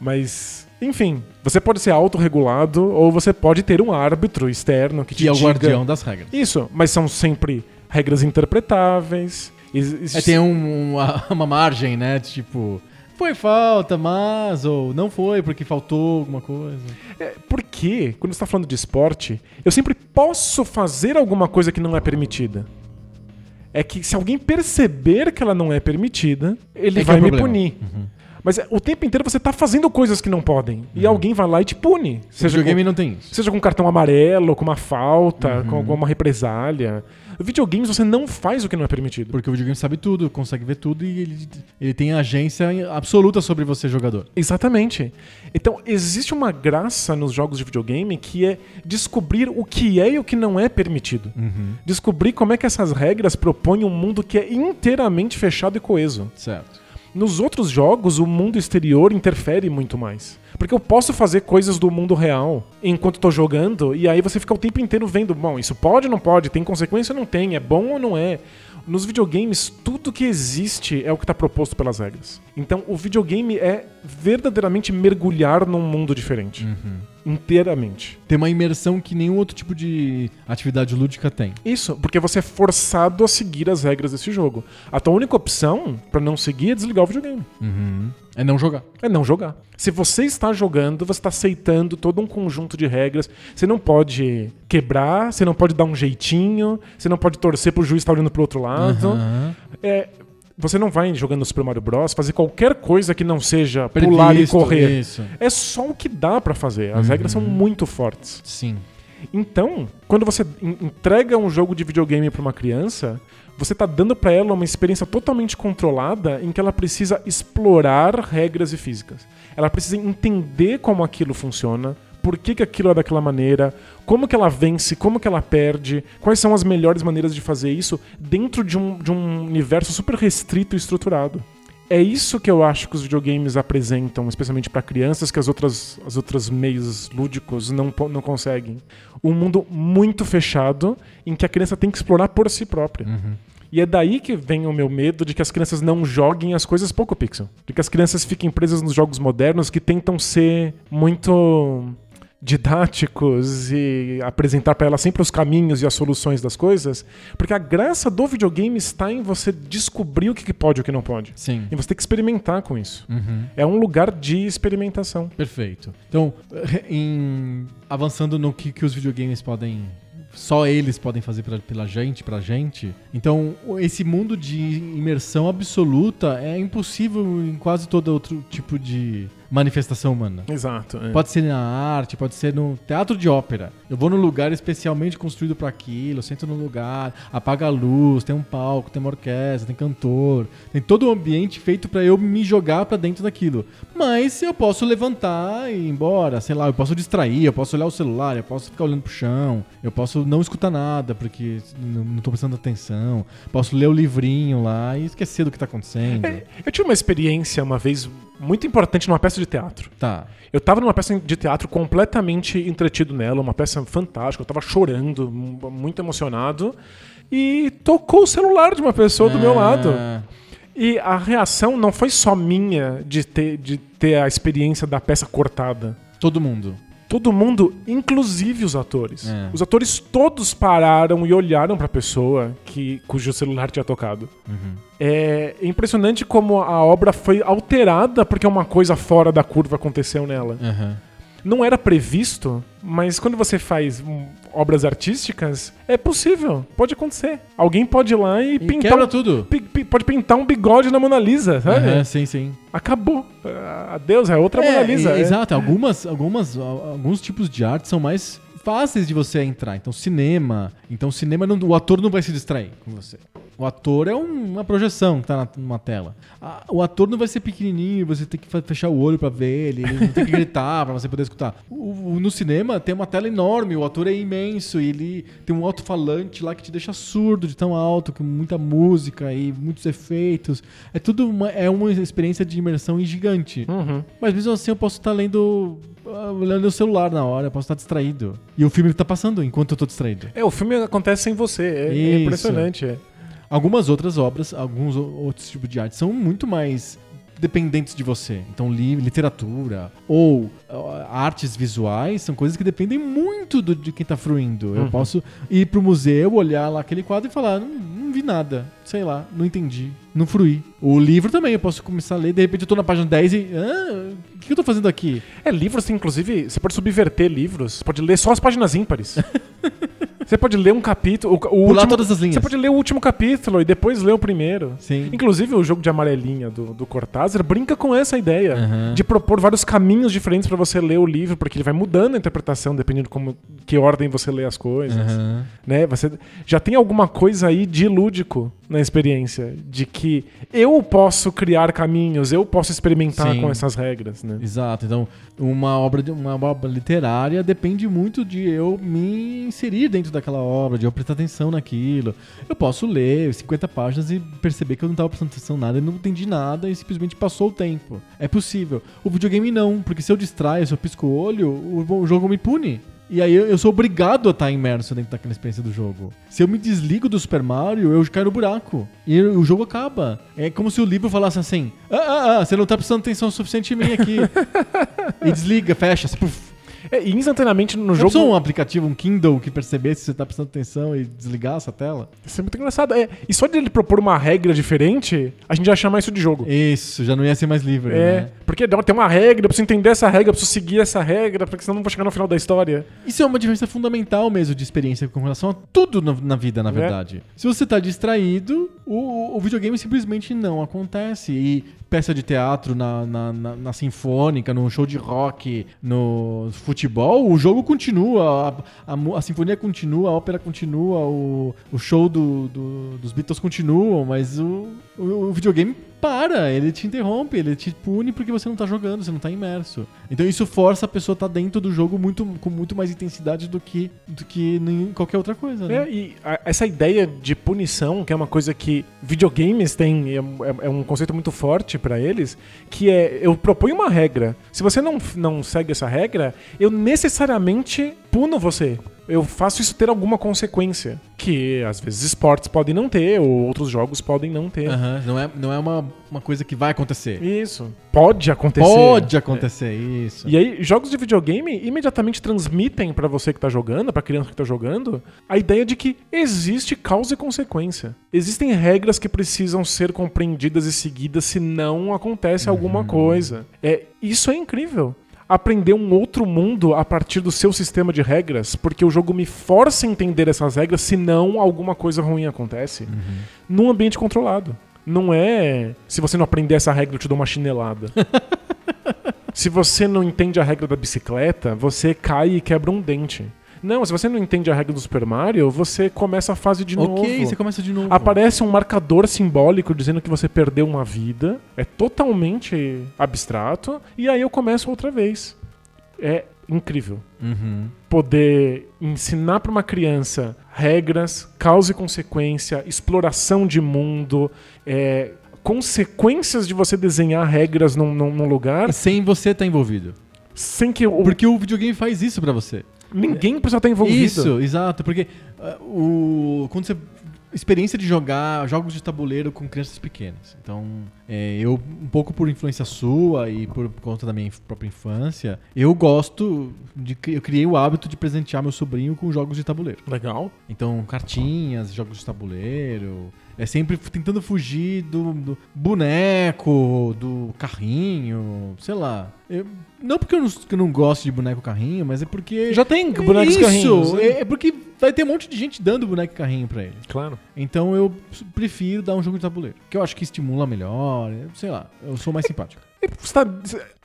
Mas, enfim, você pode ser autorregulado ou você pode ter um árbitro externo que, Que te é o guardião das regras. Isso, mas são sempre regras interpretáveis. Existe- É, tem um- uma, uma margem, né? de Tipo, foi falta, mas, ou não foi porque faltou alguma coisa. É, porque, quando você tá falando de esporte, eu sempre posso fazer alguma coisa que não é permitida. É que se alguém perceber que ela não é permitida, ele É que vai é o me problema. punir. Uhum. Mas é, o tempo inteiro você tá fazendo coisas que não podem. E alguém vai lá e te pune. O Seja videogame com, não tem isso. seja com um cartão amarelo, com uma falta, Uhum. com alguma represália. Videogames você não faz o que não é permitido. Porque o videogame sabe tudo, consegue ver tudo e ele, ele tem agência absoluta sobre você, jogador. Exatamente. Então, existe uma graça nos jogos de videogame que é descobrir o que é e o que não é permitido. Uhum. Descobrir como é que essas regras propõem um mundo que é inteiramente fechado e coeso. Certo. Nos outros jogos, o mundo exterior interfere muito mais. Porque eu posso fazer coisas do mundo real enquanto tô jogando, e aí você fica o tempo inteiro vendo, bom, isso pode ou não pode, tem consequência ou não tem, é bom ou não é. Nos videogames, tudo que existe é o que está proposto pelas regras. Então, o videogame é verdadeiramente mergulhar num mundo diferente. Uhum. Inteiramente. Tem uma imersão que nenhum outro tipo de atividade lúdica tem. Isso, porque você é forçado a seguir as regras desse jogo. A tua única opção pra não seguir é desligar o videogame. É não jogar. É não jogar. Se você está jogando, você está aceitando todo um conjunto de regras. Você não pode quebrar, você não pode dar um jeitinho, você não pode torcer pro juiz estar olhando pro outro lado. Aham. É, você não vai jogando Super Mario Bros. fazer qualquer coisa que não seja pular e Previsto, correr. Isso. É só o que dá pra fazer. As regras são muito fortes. Sim. Então, quando você en- entrega um jogo de videogame pra uma criança, você tá dando pra ela uma experiência totalmente controlada em que ela precisa explorar regras e físicas. Ela precisa entender como aquilo funciona, por que, que aquilo é daquela maneira, como que ela vence, como que ela perde, quais são as melhores maneiras de fazer isso dentro de um, de um universo super restrito e estruturado. É isso que eu acho que os videogames apresentam, especialmente para crianças, que as outras, as outras meios lúdicos não, não conseguem. Um mundo muito fechado em que a criança tem que explorar por si própria. E é daí que vem o meu medo de que as crianças não joguem as coisas pouco pixel. De que as crianças fiquem presas nos jogos modernos que tentam ser muito didáticos e apresentar para ela sempre os caminhos e as soluções das coisas, porque a graça do videogame está em você descobrir o que pode e o que não pode. Sim. E você tem que experimentar com isso. Uhum. É um lugar de experimentação. Perfeito. Então, em- avançando no que, que os videogames podem. Só eles podem fazer pra, pela gente, pra gente. Então, esse mundo de imersão absoluta é impossível em quase todo outro tipo de manifestação humana. Exato. é. Pode ser na arte, pode ser no teatro de ópera. Eu vou num lugar especialmente construído para aquilo, sento no lugar, apaga a luz, tem um palco, tem uma orquestra, tem cantor, tem todo o ambiente feito para eu me jogar para dentro daquilo. Mas eu posso levantar e ir embora, sei lá, eu posso distrair, eu posso olhar o celular, eu posso ficar olhando pro chão, eu posso não escutar nada porque não, não tô prestando atenção, posso ler o livrinho lá e esquecer do que tá acontecendo. É, eu tive uma experiência uma vez muito importante numa peça de teatro. Tá. Eu tava numa peça de teatro completamente entretido nela, uma peça fantástica, eu tava chorando, mu- muito emocionado, e tocou o celular de uma pessoa do meu lado. Ah, E a reação não foi só minha de ter, de ter a experiência da peça cortada. Todo mundo. Todo mundo, inclusive os atores. É. Os atores todos pararam e olharam pra pessoa que, cujo celular tinha tocado. É impressionante como a obra foi alterada porque uma coisa fora da curva aconteceu nela. Aham. Não era previsto, mas quando você faz hum, obras artísticas, é possível. Pode acontecer. Alguém pode ir lá e, E pintar. um- tudo. pode pintar um bigode na Mona Lisa, sabe? Aham, sim, sim. Acabou. Ah, Adeus, é outra É, Mona Lisa. e- é. Exato, algumas, algumas, al- alguns tipos de arte são mais fáceis de você entrar. Então, cinema. Então, cinema, não- o ator não vai se distrair com você. O ator é um- uma projeção que tá na- numa tela. A- o ator não vai ser pequenininho, você tem que fechar o olho pra ver ele, ele não tem que gritar pra você poder escutar. O- o- no cinema tem uma tela enorme, o ator é imenso e ele tem um alto-falante lá que te deixa surdo de tão alto, com muita música e muitos efeitos. É tudo uma, é uma experiência de imersão gigante. Uhum. Mas mesmo assim eu posso estar lendo. Ah, olhando o celular na hora, eu posso estar distraído. E o filme tá passando enquanto eu tô distraído. É, o filme acontece sem você. É, é impressionante. é. Algumas outras obras, alguns o- outros tipos de arte são muito mais dependentes de você. Então, li- literatura ou ah, artes visuais são coisas que dependem muito do- de quem tá fruindo. Eu Uhum. posso ir pro museu, olhar lá aquele quadro e falar: não, não vi nada, sei lá, não entendi, não fruí. O livro também, eu posso começar a ler, de repente eu tô na página 10 e. Ah, o que eu tô fazendo aqui? É, livros tem, inclusive, você pode subverter livros. Você pode ler só as páginas ímpares. você pode ler um capítulo. O, o Pular último, todas as linhas. Você pode ler o último capítulo e depois ler o primeiro. Sim. Inclusive, o jogo de amarelinha do, do Cortázar brinca com essa ideia Aham. de propor vários caminhos diferentes pra você ler o livro, porque ele vai mudando a interpretação dependendo de como, que ordem você lê as coisas. Aham. Né? Você já tem alguma coisa aí de lúdico na experiência, de que eu posso criar caminhos, eu posso experimentar Sim. com essas regras, né? Exato. Então, uma obra, de- uma obra literária depende muito de eu me inserir dentro daquela obra, de eu prestar atenção naquilo. Eu posso ler 50 páginas e perceber que eu não estava prestando atenção nada, e não entendi nada e simplesmente passou o tempo. É possível. O videogame não, porque se eu distraio, se eu pisco o olho, o, o jogo me pune. E aí eu, eu sou obrigado a estar imerso dentro daquela experiência do jogo. Se eu me desligo do Super Mario, eu caio no buraco. E o jogo acaba. É como se o livro falasse assim: Ah, ah, ah, você não tá prestando atenção suficiente em mim aqui. e desliga, fecha. assim, puf. É, e instantaneamente no jogo. pensou um aplicativo, um Kindle, que percebesse se você tá prestando atenção e desligasse a tela? Isso é muito engraçado. É, e só de ele propor uma regra diferente, a gente já chama isso de jogo. Isso, já não ia ser mais livre, É, né? porque tem uma regra, eu preciso entender essa regra, eu preciso seguir essa regra, porque senão não vou chegar no final da história. Isso é uma diferença fundamental mesmo de experiência com relação a tudo na, na vida, na É. verdade. Se você tá distraído, o, o videogame simplesmente não acontece. E peça de teatro na, na, na- na sinfônica, no show de rock, no futebol, o jogo continua, a, a a sinfonia continua, a ópera continua, o, o show do, do- dos Beatles continuam, mas o, o, o videogame para, ele te interrompe, ele te pune porque você não tá jogando, você não tá imerso. Então isso força a pessoa a estar dentro do jogo muito, com muito mais intensidade do que, do que em qualquer outra coisa, né? É, e a- essa ideia de punição, que é uma coisa que videogames têm, é, é- é um conceito muito forte pra eles, que é eu proponho uma regra. Se você não, não segue essa regra, eu necessariamente puno você. Eu faço isso ter alguma consequência. Que às vezes esportes podem não ter, ou outros jogos podem não ter. Aham, Não é, não é uma, uma coisa que vai acontecer. Isso. Pode acontecer. Pode acontecer, isso. E aí, jogos de videogame imediatamente transmitem pra você que tá jogando, pra criança que tá jogando, a ideia de que existe causa e consequência. Existem regras que precisam ser compreendidas e seguidas se não acontece alguma coisa. É, isso é incrível. Aprender um outro mundo a partir do seu sistema de regras, porque o jogo me força a entender essas regras, senão alguma coisa ruim acontece. Num ambiente controlado. Não é se você não aprender essa regra, eu te dou uma chinelada. Se você não entende a regra da bicicleta, você cai e quebra um dente. Não, se você não entende a regra do Super Mario, você começa a fase de ok, novo. você começa de novo. Aparece um marcador simbólico dizendo que você perdeu uma vida. É totalmente abstrato. E aí eu começo outra vez. É incrível. Uhum. Poder ensinar para uma criança regras, causa e consequência, exploração de mundo, é, consequências de você desenhar regras num, num- num lugar Sem você estar envolvido. sem que o, Porque o videogame faz isso pra você. Ninguém precisa estar envolvido. Isso, exato. Porque ah, o, quando você. Experiência de jogar jogos de tabuleiro com crianças pequenas. Então, é, eu, um pouco por influência sua e por conta da minha própria infância, eu gosto de. Eu criei o hábito de presentear meu sobrinho com jogos de tabuleiro. Legal. Então, cartinhas, jogos de tabuleiro. É sempre tentando fugir do, do boneco, do carrinho, sei lá. Eu- não porque eu não, que eu não gosto de boneco carrinho, mas é porque. Já tem bonecos Isso, carrinhos. né? É, é porque vai ter um monte de gente dando boneco carrinho pra ele. Claro. Então eu prefiro dar um jogo de tabuleiro. Que eu acho que estimula melhor, sei lá. Eu sou mais simpático. E você tá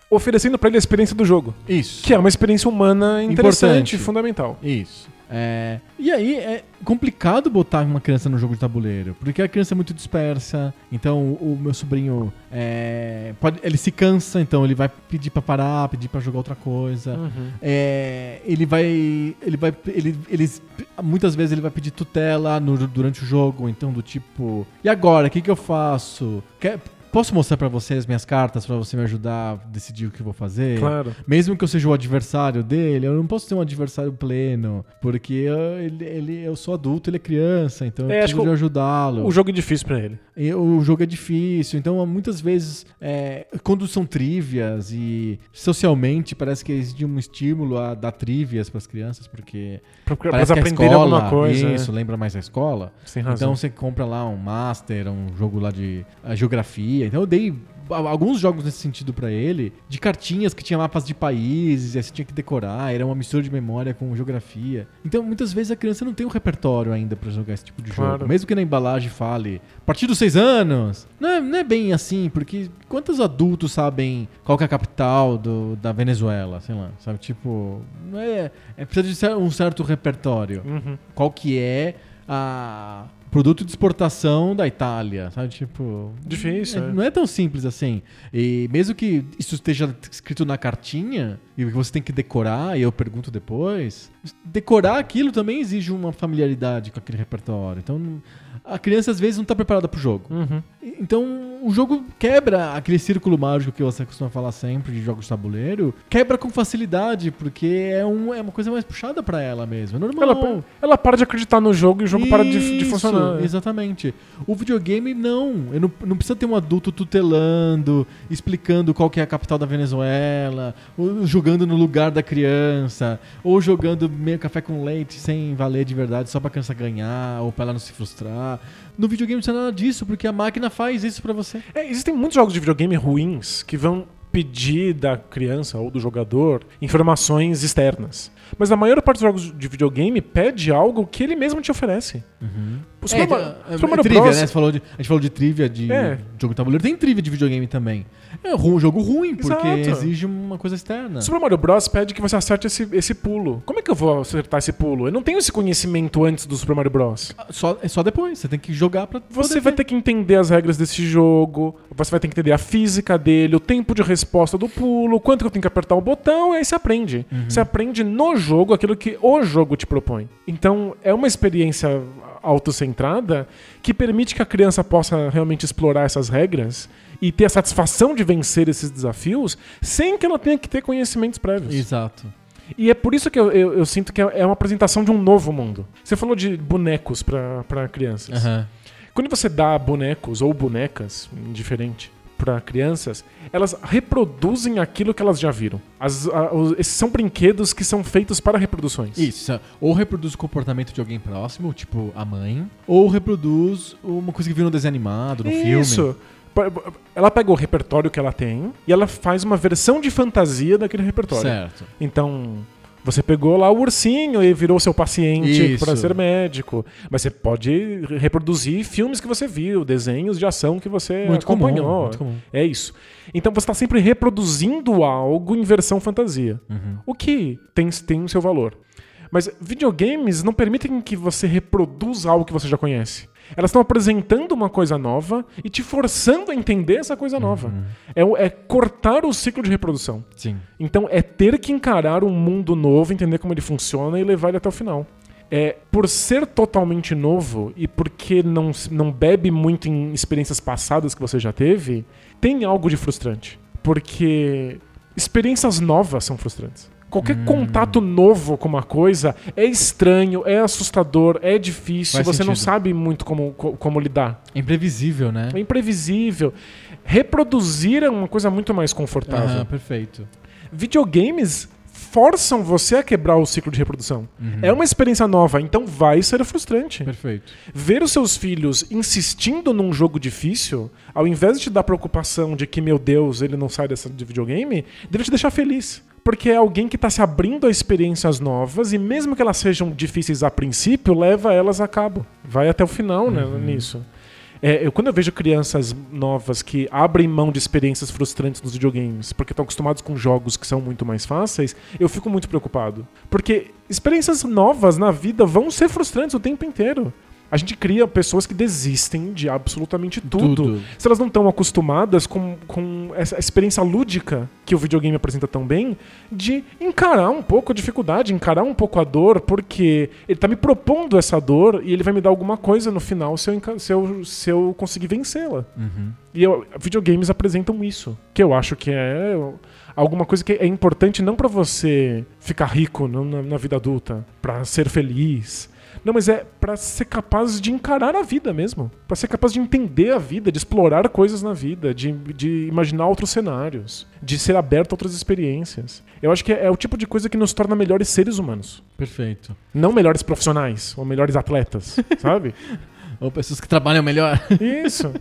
oferecendo pra ele a experiência do jogo. Isso. Que é uma experiência humana interessante Importante. e fundamental. Isso. É, e aí é complicado botar uma criança no jogo de tabuleiro, porque a criança é muito dispersa. Então o, o meu sobrinho é, pode, ele se cansa, então ele vai pedir pra parar, pedir pra jogar outra coisa. Uhum. É, ele vai, ele vai, ele, eles muitas vezes ele vai pedir tutela no- durante o jogo, então do tipo, e agora, o que que eu faço? Quer- posso mostrar pra você as minhas cartas pra você me ajudar a decidir o que eu vou fazer? Claro. Mesmo que eu seja o adversário dele, eu não posso ter um adversário pleno, porque eu, ele, ele- eu sou adulto, ele é criança, então eu É, acho preciso ajudá-lo. O jogo é difícil pra ele. E o jogo é difícil, então muitas vezes, é, quando são trivias e socialmente parece que existe um estímulo a dar trivias para as crianças, porque Pra, parece que aprenderem escola, alguma coisa. Isso, é. lembra mais a escola. Sem razão. Então você compra lá um Master, um jogo lá de ah, Então eu dei alguns jogos nesse sentido pra ele, de cartinhas que tinha mapas de países, e aí você tinha que decorar, era uma mistura de memória com geografia. Então muitas vezes a criança não tem um repertório ainda pra jogar esse tipo de jogo. Claro. Mesmo que na embalagem fale, a partir dos seis anos. Não é, não é bem assim, porque quantos adultos sabem qual que é a capital do, da Venezuela, sei lá, sabe? Tipo, não é, é precisa de um certo repertório Uhum. qual que é a produto de exportação da Itália, sabe? Tipo, Difícil, é- é. não é tão simples assim. E mesmo que isso esteja escrito na cartinha e você tem que decorar, e eu pergunto depois, decorar aquilo também exige uma familiaridade com aquele repertório. Então, a criança às vezes não está preparada para o jogo. Uhum. Então, o jogo quebra aquele círculo mágico que você costuma falar sempre de jogos de tabuleiro. Quebra com facilidade, porque é, um, é uma coisa mais puxada pra ela mesmo. É normal. Ela, ela para de acreditar no jogo e o jogo para de, de Isso, funcionar. né? Exatamente. O videogame, não. Eu não. Não precisa ter um adulto tutelando, explicando qual que é a capital da Venezuela, ou jogando no lugar da criança, ou jogando meio café com leite sem valer de verdade, só pra criança ganhar, ou pra ela não se frustrar. No videogame não precisa nada disso, porque a máquina faz isso pra você. É, existem muitos jogos de videogame ruins que vão pedir da criança ou do jogador informações externas. Mas a maior parte dos jogos de videogame pede algo que ele mesmo te oferece. O Super, Ma- é, Super Mario trivia, Bros. né? Falou de, a gente falou de trivia de É. jogo de tabuleiro. Tem trivia de videogame também. É um jogo ruim, porque Exato. exige uma coisa externa. Super Mario Bros. pede que você acerte esse, esse pulo. Como é que eu vou acertar esse pulo? Eu não tenho esse conhecimento antes do Super Mario Bros. Só, é só depois, você tem que jogar pra Você vai ver. ter que entender as regras desse jogo, você vai ter que entender a física dele, o tempo de resposta do pulo, quanto que eu tenho que apertar o botão, e aí você aprende. Você aprende no jogo aquilo que o jogo te propõe. Então, é uma experiência autocentrada que permite que a criança possa realmente explorar essas regras e ter a satisfação de vencer esses desafios sem que ela tenha que ter conhecimentos prévios. Exato. E é por isso que eu, eu- eu sinto que é uma apresentação de um novo mundo. Você falou de bonecos para crianças. Aham. Quando você dá bonecos ou bonecas, indiferente, para crianças, elas reproduzem aquilo que elas já viram. As- a- os- esses são brinquedos que são feitos para reproduções. Isso. Ou reproduz o comportamento de alguém próximo, tipo a mãe, ou reproduz uma coisa que viu no desenho animado, no filme. Isso. Pa- pa- Ela pega o repertório que ela tem e ela faz uma versão de fantasia daquele repertório. Certo. Então, você pegou lá o ursinho e virou seu paciente para ser médico. Mas você pode reproduzir filmes que você viu, desenhos de ação que você Muito comum, acompanhou. muito comum. É isso. Então você está sempre reproduzindo algo em versão fantasia. Uhum. O que tem, tem o seu valor. Mas videogames não permitem que você reproduza algo que você já conhece. Elas estão apresentando uma coisa nova e te forçando a entender essa coisa nova. É, o- é cortar o ciclo de reprodução. Sim. Então é ter que encarar um mundo novo, entender como ele funciona e levar ele até o final. É, por ser totalmente novo e porque não, não bebe muito em experiências passadas que você já teve, tem algo de frustrante. Porque experiências novas são frustrantes. Qualquer contato novo com uma coisa é estranho, é assustador, é difícil, Faz você não sentido. sabe muito como, co- como lidar. É imprevisível, né? É imprevisível. Reproduzir é uma coisa muito mais confortável Aham, perfeito. videogames forçam você a quebrar o ciclo de reprodução. É uma experiência nova, então vai ser frustrante. Perfeito. Ver os seus filhos insistindo num jogo difícil, ao invés de te dar preocupação de que, meu Deus, ele não sai dessa de videogame, deve te deixar feliz. Porque é alguém que está se abrindo a experiências novas e mesmo que elas sejam difíceis a princípio, leva elas a cabo. Vai até o final né, nisso. É, eu, quando eu vejo crianças novas que abrem mão de experiências frustrantes nos videogames porque estão acostumados com jogos que são muito mais fáceis, eu fico muito preocupado. Porque experiências novas na vida vão ser frustrantes o tempo inteiro. A gente cria pessoas que desistem de absolutamente tudo. Tudo. Se elas não estão acostumadas com, com essa experiência lúdica que o videogame apresenta tão bem, de encarar um pouco a dificuldade, encarar um pouco a dor, porque ele tá me propondo essa dor e ele vai me dar alguma coisa no final se eu, se eu, se eu conseguir vencê-la. Uhum. E eu, videogames apresentam isso, que eu acho que é alguma coisa que é importante não pra você ficar rico na, na vida adulta, pra ser feliz. Não, mas é pra ser capaz de encarar a vida mesmo, Pra ser capaz de entender a vida, de explorar coisas na vida, de, de imaginar outros cenários, de ser aberto a outras experiências. Eu acho que é, é o tipo de coisa que nos torna melhores seres humanos, Perfeito. não melhores profissionais ou melhores atletas, sabe? Ou pessoas que trabalham melhor. Isso.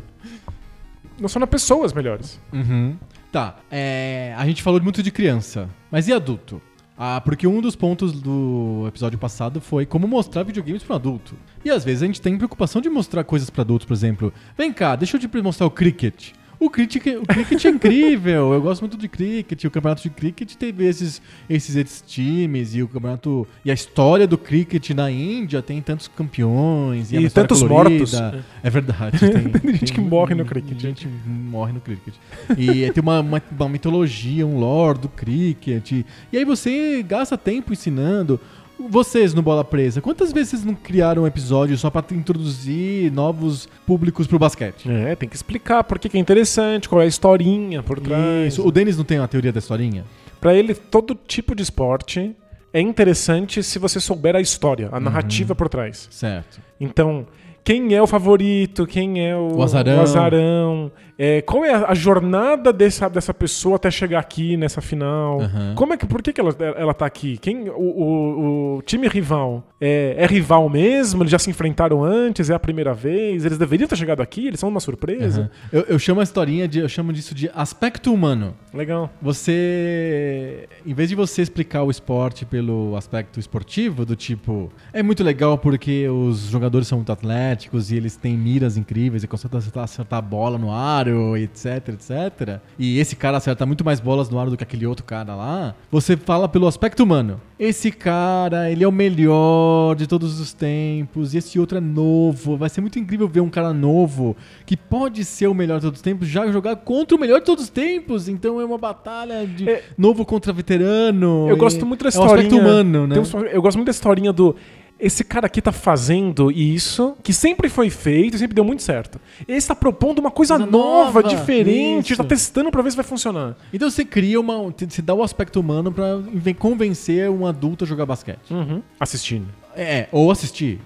Não são pessoas melhores. Uhum. Tá. é, a gente falou muito de criança. Mas e adulto? Ah, porque um dos pontos do episódio passado foi como mostrar videogames para adulto. E às vezes a gente tem preocupação de mostrar coisas para adultos, por exemplo. Vem cá, deixa eu te mostrar o cricket. O cricket, o cricket é incrível, eu gosto muito de cricket. O campeonato de cricket teve esses, esses, esses times e o campeonato e a história do cricket na Índia tem tantos campeões e, é E tantos colorida. mortos. É verdade. Tem, Tem gente que morre no cricket. Gente morre no cricket. E tem uma, uma, uma mitologia, um lore do cricket. E aí você gasta tempo ensinando. Vocês no Bola Presa, quantas vezes vocês não criaram um episódio só pra introduzir novos públicos pro basquete? É, tem que explicar por que que é interessante, qual é a historinha por trás. Isso. O Denis não tem uma teoria da historinha? Pra ele, todo tipo de esporte é interessante se você souber a história, a narrativa por trás. Certo. Então, quem é o favorito? Quem é o, O azarão. o azarão? É, qual é a, jornada dessa, dessa pessoa até chegar aqui nessa final? Aham. Como é que, por que, que ela, ela tá aqui? Quem, o, o- o time rival é, é rival mesmo? Eles já se enfrentaram antes? É a primeira vez? Eles deveriam ter chegado aqui? Eles são uma surpresa? Aham. Eu, eu chamo a historinha de. Eu chamo disso de aspecto humano. Legal. Você. Em vez de você explicar o esporte pelo aspecto esportivo, do tipo. É muito legal porque os jogadores são muito atléticos e eles têm miras incríveis e conseguem acertar, acertar a bola no aro, etc, etc. E esse cara acerta muito mais bolas no aro do que aquele outro cara lá. Você fala pelo aspecto humano. Esse cara, ele é o melhor de todos os tempos e esse outro é novo. Vai ser muito incrível ver um cara novo que pode ser o melhor de todos os tempos já jogar contra o melhor de todos os tempos. Então é uma batalha de É. novo contra veterano. Eu gosto muito da É um historinha. aspecto humano, né? Um- eu gosto muito da historinha do. Esse cara aqui tá fazendo isso, que sempre foi feito e sempre deu muito certo. Esse tá propondo uma coisa Coisa nova, nova, diferente, isso. tá testando pra ver se vai funcionar. Então você cria uma. Você dá o aspecto humano pra convencer um adulto a jogar basquete. Uhum. Assistindo. É, ou assistir.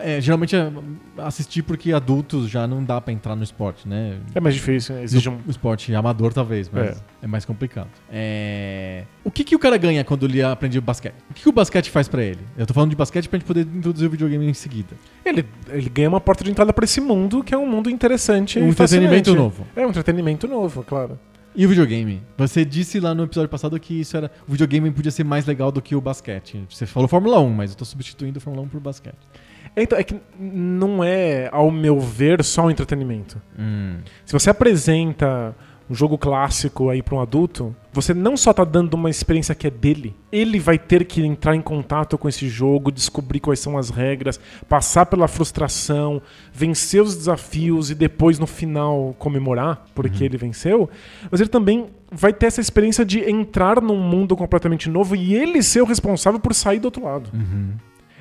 É, geralmente é assistir porque adultos já não dá pra entrar no esporte, né? É mais difícil, exige um. Esporte amador, talvez, mas É. é, mais complicado. É... O que, que o cara ganha quando ele aprende basquete? O que, que o basquete faz pra ele? Eu tô falando de basquete pra gente poder introduzir o videogame em seguida. Ele, ele ganha uma porta de entrada pra esse mundo, que é um mundo interessante. Um e entretenimento fascinante. novo. É um entretenimento novo, claro. E o videogame? Você disse lá no episódio passado que isso era. O videogame podia ser mais legal do que o basquete. Você falou Fórmula 1, mas eu tô substituindo a Fórmula 1 por basquete. Então, é que não é, ao meu ver, só um entretenimento. Hum. Se você apresenta um jogo clássico aí para um adulto, você não só tá dando uma experiência que é dele, ele vai ter que entrar em contato com esse jogo, descobrir quais são as regras, passar pela frustração, vencer os desafios e depois no final comemorar porque ele venceu, mas ele também vai ter essa experiência de entrar num mundo completamente novo e ele ser o responsável por sair do outro lado. Uhum.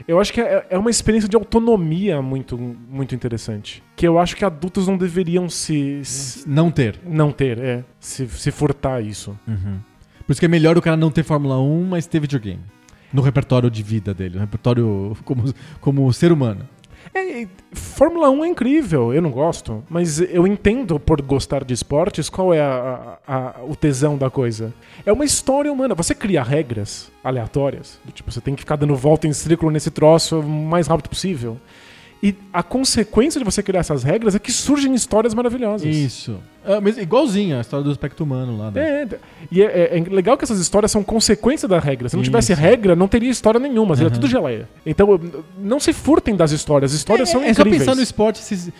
Eu acho que é é uma experiência de autonomia muito, muito interessante. Que eu acho que adultos não deveriam se, se- Não ter. não ter, é. Se, se furtar isso. Uhum. Por isso que é melhor o cara não ter Fórmula 1, mas ter videogame. No repertório de vida dele, no repertório como, como ser humano. É, Fórmula 1 é incrível, eu não gosto, mas eu entendo por gostar de esportes qual é a- a- a- o tesão da coisa. É uma história humana. Você cria regras aleatórias, tipo, você tem que ficar dando volta em círculo nesse troço o mais rápido possível. E a consequência de você criar essas regras é que surgem histórias maravilhosas. Isso. É, mas igualzinho a história do aspecto humano lá. Né? É, é, e é, é- é legal que essas histórias são consequência da regra. Se não tivesse Isso. regra, não teria história nenhuma, seria Aham. tudo geleia. Então, não se furtem das histórias. As histórias são é só incríveis. pensar no esporte se,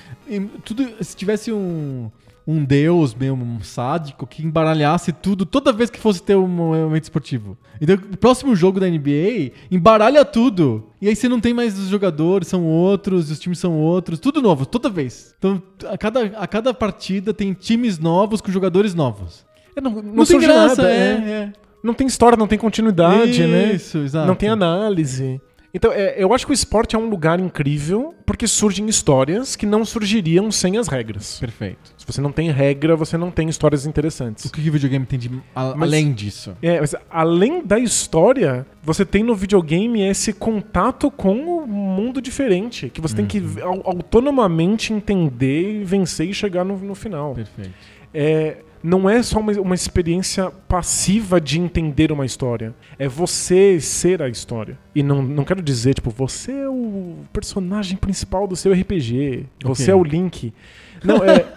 tudo, se tivesse um, um deus mesmo, um sádico, que embaralhasse tudo toda vez que fosse ter um evento esportivo. Então, o próximo jogo da NBA embaralha tudo. E aí você não tem mais os jogadores, são outros, os times são outros, tudo novo, toda vez. Então, a cada, a cada partida tem times novos com jogadores novos. É, não, não, Não, tem surge graça, nada, é, é. é. Não tem história, não tem continuidade, né? Isso, exato. Não tem análise. Então, é, eu acho que o esporte é um lugar incrível porque surgem histórias que não surgiriam sem as regras. Perfeito. Se você não tem regra, você não tem histórias O interessantes. que que o videogame tem de, a- Mas- além disso? É, mas além da história, você tem no videogame esse contato com um mundo diferente. Que você tem que au- autonomamente entender, e vencer e chegar no, no final. Perfeito. É, não é só uma, uma experiência passiva de entender uma história. É você ser a história. E não, não quero dizer, tipo, você é o personagem principal do seu RPG. Você Ok. é o Link. Não, é.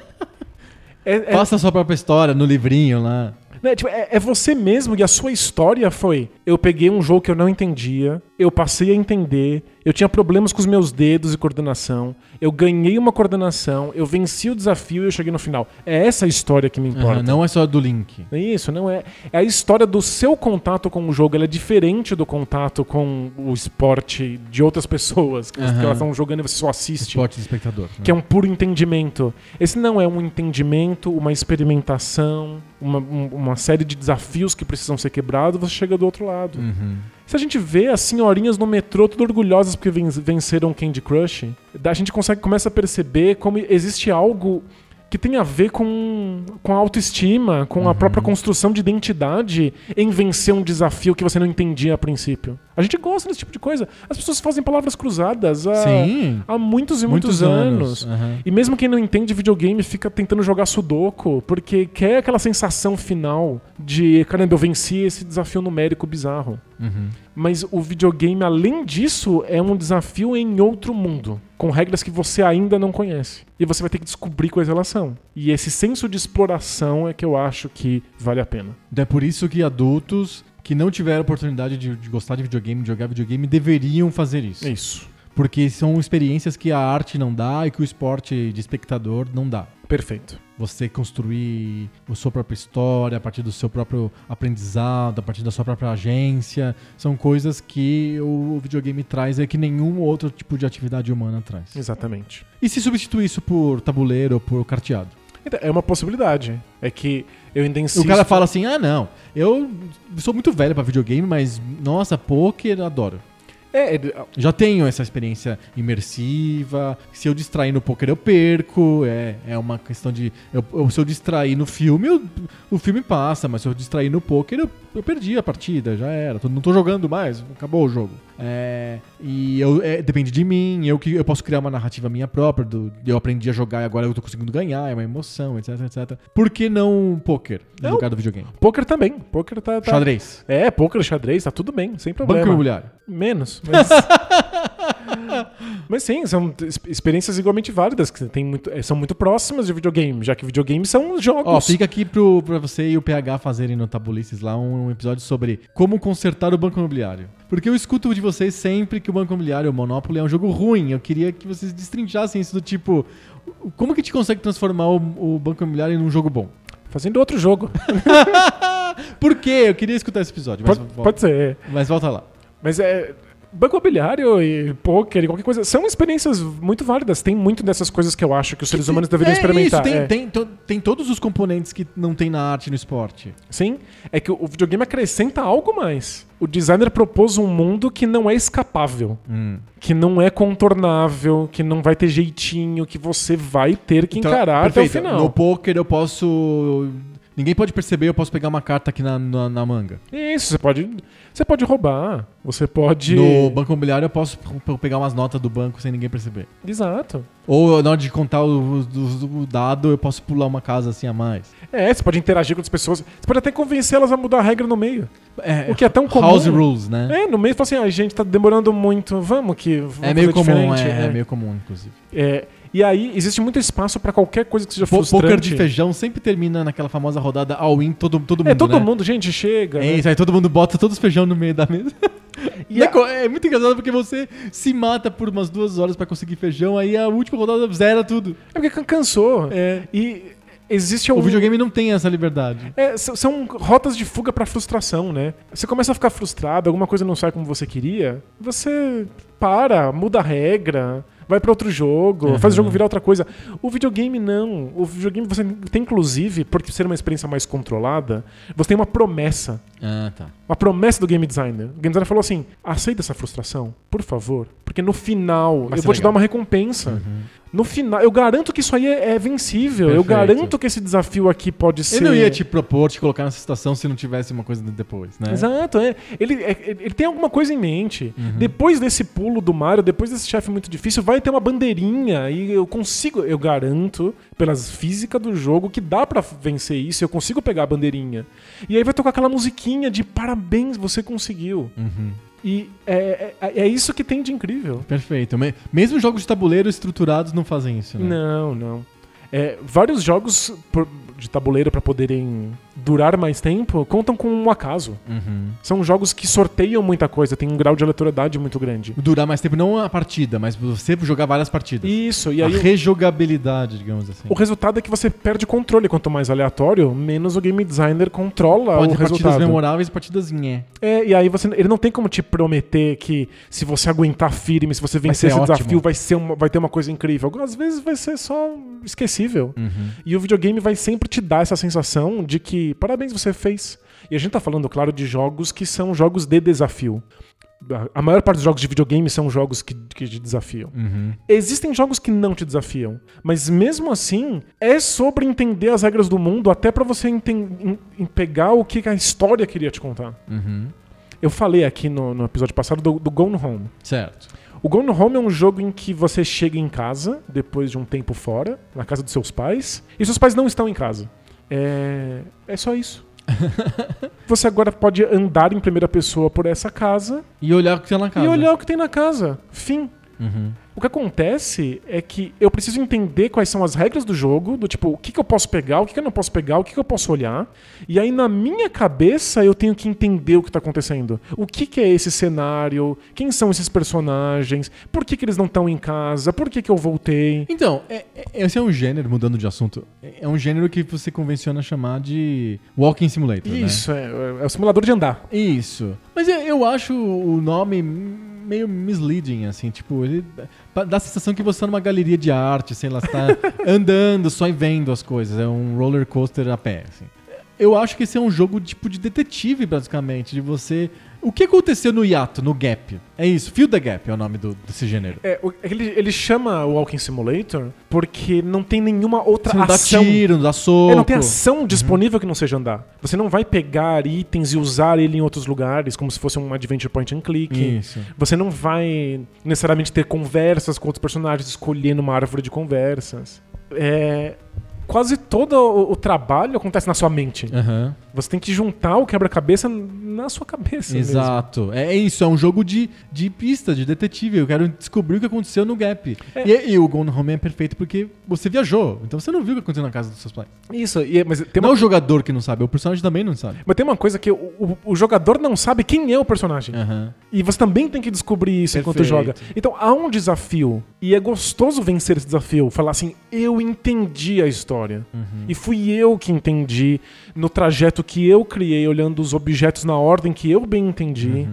é- é- Faça a sua própria história no livrinho lá. né, tipo, é, é você mesmo e a sua história foi: eu peguei um jogo que eu não entendia, eu passei a entender, eu tinha problemas com os meus dedos e coordenação, eu ganhei uma coordenação, eu venci o desafio e eu cheguei no final. É essa a história que me importa. Aham, não é só do Link. É isso, não é. É a história do seu contato com o jogo. Ela é diferente do contato com o esporte de outras pessoas que, que elas estão jogando e você só assiste. Esporte do espectador. né? Que é um puro entendimento. Esse não é um entendimento, uma experimentação, uma, um- uma série de desafios que precisam ser quebrados, você chega do outro lado. Lado. Uhum. Se a gente vê as senhorinhas no metrô tudo orgulhosas porque ven- venceram Candy Crush, a gente consegue começa a perceber como existe algo que tem a ver com, com a autoestima, com a própria construção de identidade em vencer um desafio que você não entendia a princípio. A gente gosta desse tipo de coisa. As pessoas fazem palavras cruzadas há, há muitos e muitos, Muitos anos. anos. Aham. E mesmo quem não entende videogame fica tentando jogar sudoku, porque quer aquela sensação final de, caramba, eu venci esse desafio numérico bizarro. Uhum. Mas o videogame, além disso, é um desafio em outro mundo, com regras que você ainda não conhece. E você vai ter que descobrir quais elas são. E esse senso de exploração é que eu acho que vale a pena. É por isso que adultos que não tiveram oportunidade de, de gostar de videogame, de jogar videogame, deveriam fazer isso. Isso. Porque são experiências que a arte não dá e que o esporte de espectador não dá. Perfeito. Você construir a sua própria história a partir do seu próprio aprendizado, a partir da sua própria agência, são coisas que o videogame traz e que nenhum outro tipo de atividade humana traz. Exatamente. E se substituir isso por tabuleiro ou por carteado? Então, é uma possibilidade. É que eu ainda insisto... O cara fala assim: ah, não, eu sou muito velho pra videogame, mas nossa, poker adoro. É, ele- Já tenho essa experiência imersiva. Se eu distrair no poker, eu perco. É, é uma questão de. eu- eu- se eu distrair no filme, eu- o filme passa, mas se eu distrair no poker, eu, eu perdi a partida, já era. Tô- Não tô jogando mais, acabou o jogo. É, e eu, é, depende de mim, eu, que- eu posso criar uma narrativa minha própria. do- eu aprendi a jogar e agora eu tô conseguindo ganhar, é uma emoção, etc, etc. Por que não poker no lugar do videogame? Poker também. Poker tá... tá- Xadrez. É, poker, xadrez, tá tudo bem, sem problema. Banco imobiliário. Menos, mas... mas sim, são experiências igualmente válidas, que tem muito, eh, são muito próximas de videogame, já que videogame são jogos. Ó, fica aqui pro, pra você e o PH fazerem no Tabulices lá um, um episódio sobre como consertar o banco imobiliário. Porque eu escuto de vocês sempre que o banco imobiliário, o Monopoly, é um jogo ruim. Eu queria que vocês destrinchassem isso do tipo. Como que a gente consegue transformar o, o banco imobiliário num jogo bom? Fazendo outro jogo. Por quê? Eu queria escutar esse episódio. Pode, volta, pode ser. é. mas volta lá. Mas é. Banco imobiliário e poker e qualquer coisa são experiências muito válidas. Tem muito dessas coisas que eu acho que os seres humanos deveriam É experimentar. Isso, tem, é. tem, to- tem todos os componentes que não tem na arte e no esporte. Sim, é que o videogame acrescenta algo mais. O designer propôs um mundo que não é escapável, que não é contornável, que não vai ter jeitinho, que você vai ter que Então, encarar até o perfeito. final. No poker eu posso. Ninguém pode perceber, eu posso pegar uma carta aqui na, na, na manga. Isso, você pode, você pode roubar, você pode. No banco imobiliário eu posso pegar umas notas do banco sem ninguém perceber. Exato. Ou na hora de contar o, o- o dado, eu posso pular uma casa assim a mais. É, você pode interagir com as pessoas. Você pode até convencê-las a mudar a regra no meio. É, O que é tão comum. House rules, né? É, no meio fala assim, ah, gente, tá demorando muito, vamos que. Vamos É, meio comum, é, diferente. é meio comum, inclusive. É, E aí existe muito espaço pra qualquer coisa que seja Po- frustrante. Poker de feijão sempre termina naquela famosa rodada all-in, todo, todo mundo, É, todo né? mundo, gente, chega. É né? isso, aí todo mundo bota todos os feijão no meio da mesa. E é, a- é muito engraçado porque você se mata por umas duas horas pra conseguir feijão, aí a última rodada zera tudo. É porque can- cansou. É. E existe um. O videogame não tem essa liberdade. É, são rotas de fuga pra frustração, né? Você começa a ficar frustrado, alguma coisa não sai como você queria, você para, muda a regra, vai pra outro jogo, Uhum. faz o jogo virar outra coisa. O videogame não. O videogame você tem inclusive, por ser uma experiência mais controlada, você tem uma promessa. Ah, tá. Uma promessa do game designer. O game designer falou assim: aceita essa frustração, por favor. Porque no final Vai eu vou te legal. dar uma recompensa. No final, eu garanto que isso aí é, é vencível. Eu Perfeito. garanto que esse desafio aqui pode ser. Ele não ia te propor, te colocar nessa situação se não tivesse uma coisa depois, né? Exato, é. Ele, é- ele tem alguma coisa em mente. Uhum. Depois desse pulo do Mario, depois desse chefe muito difícil, vai ter uma bandeirinha e eu consigo, eu garanto, pelas físicas do jogo, que dá pra vencer isso, eu consigo pegar a bandeirinha. E aí vai tocar aquela musiquinha de parabéns, você conseguiu. Uhum. E é, é, é isso que tem de incrível. Perfeito. Me- Mesmo jogos de tabuleiro estruturados não fazem isso, né? Não, não. É, vários jogos de tabuleiro pra poderem durar mais tempo contam com um acaso. Uhum. São jogos que sorteiam muita coisa, tem um grau de aleatoriedade muito grande. Durar mais tempo, não a partida, mas você jogar várias partidas. Isso, e a aí o- rejogabilidade, digamos assim. o resultado é que você perde controle. Quanto mais aleatório, menos o game designer controla Pode o ter partidas resultado. memoráveis e partidas nhé. É, e aí você, ele não tem como te prometer que se você aguentar firme, se você vencer esse ótimo. desafio, vai, ser uma, vai ter uma coisa incrível. Às vezes vai ser só esquecível. Uhum. E o videogame vai sempre te dar essa sensação de que que parabéns, você fez. E a gente tá falando, claro, de jogos que são jogos de desafio. A- maior parte dos jogos de videogame são jogos que, que te desafiam. Existem jogos que não te desafiam, mas mesmo assim é sobre entender as regras do mundo até pra você enten- pegar o que a história queria te contar. Uhum. Eu falei aqui no, no episódio passado do, do Gone Home. Certo. O Gone Home é um jogo em que você chega em casa, depois de um tempo fora, na casa dos seus pais, e seus pais não estão em casa. É, é só isso. você agora pode andar em primeira pessoa por essa casa, E olhar o que tem na casa. e olhar o que tem na casa. Fim. Uhum. O que acontece é que eu preciso entender quais são as regras do jogo, do tipo, o que, que eu posso pegar, o que, que eu não posso pegar, o que, que eu posso olhar. E aí, na minha cabeça, eu tenho que entender o que tá acontecendo. O que, que é esse cenário? Quem são esses personagens? Por que, que eles não estão em casa? Por que, que eu voltei? Então, é- é- esse é um gênero, mudando de assunto, é é um gênero que você convenciona chamar de Walking Simulator, né? Isso, é, é o simulador de andar. Isso. Mas eu acho o nome meio misleading, assim, tipo, ele dá a sensação que você tá numa galeria de arte, sei lá, você tá andando só e vendo as coisas, é um roller coaster a pé, assim. Eu acho que esse é um jogo tipo de detetive, basicamente, de você... O que aconteceu no hiato, no gap? É isso, Feel the Gap é o nome do, desse gênero. É, ele, ele chama o Walking Simulator porque não tem nenhuma outra Você não dá ação. tiro, não dá soco. É, não tem ação disponível que não seja andar. Você não vai pegar itens e usar ele em outros lugares, como se fosse um adventure point and click. Isso. Você não vai necessariamente ter conversas com outros personagens, escolhendo uma árvore de conversas. É, quase todo o, o trabalho acontece na sua mente. Aham. Você tem que juntar o quebra-cabeça na sua cabeça. mesmo. Exato. É, é isso, é um jogo de, de pista, de detetive. Eu quero descobrir o que aconteceu no Gap. É. E, e o Gone Home é perfeito porque você viajou. Então você não viu o que aconteceu na casa dos seus pais. Isso, e é- mas tem não uma, o jogador que não sabe, o personagem também não sabe. mas tem uma coisa que o, o- o jogador não sabe quem é o personagem. Aham. E você também tem que descobrir isso enquanto Perfeito. joga. Então há um desafio. E é gostoso vencer esse desafio. Falar assim, eu entendi a história. E fui eu que entendi no trajeto que eu criei, olhando os objetos na ordem que eu bem entendi.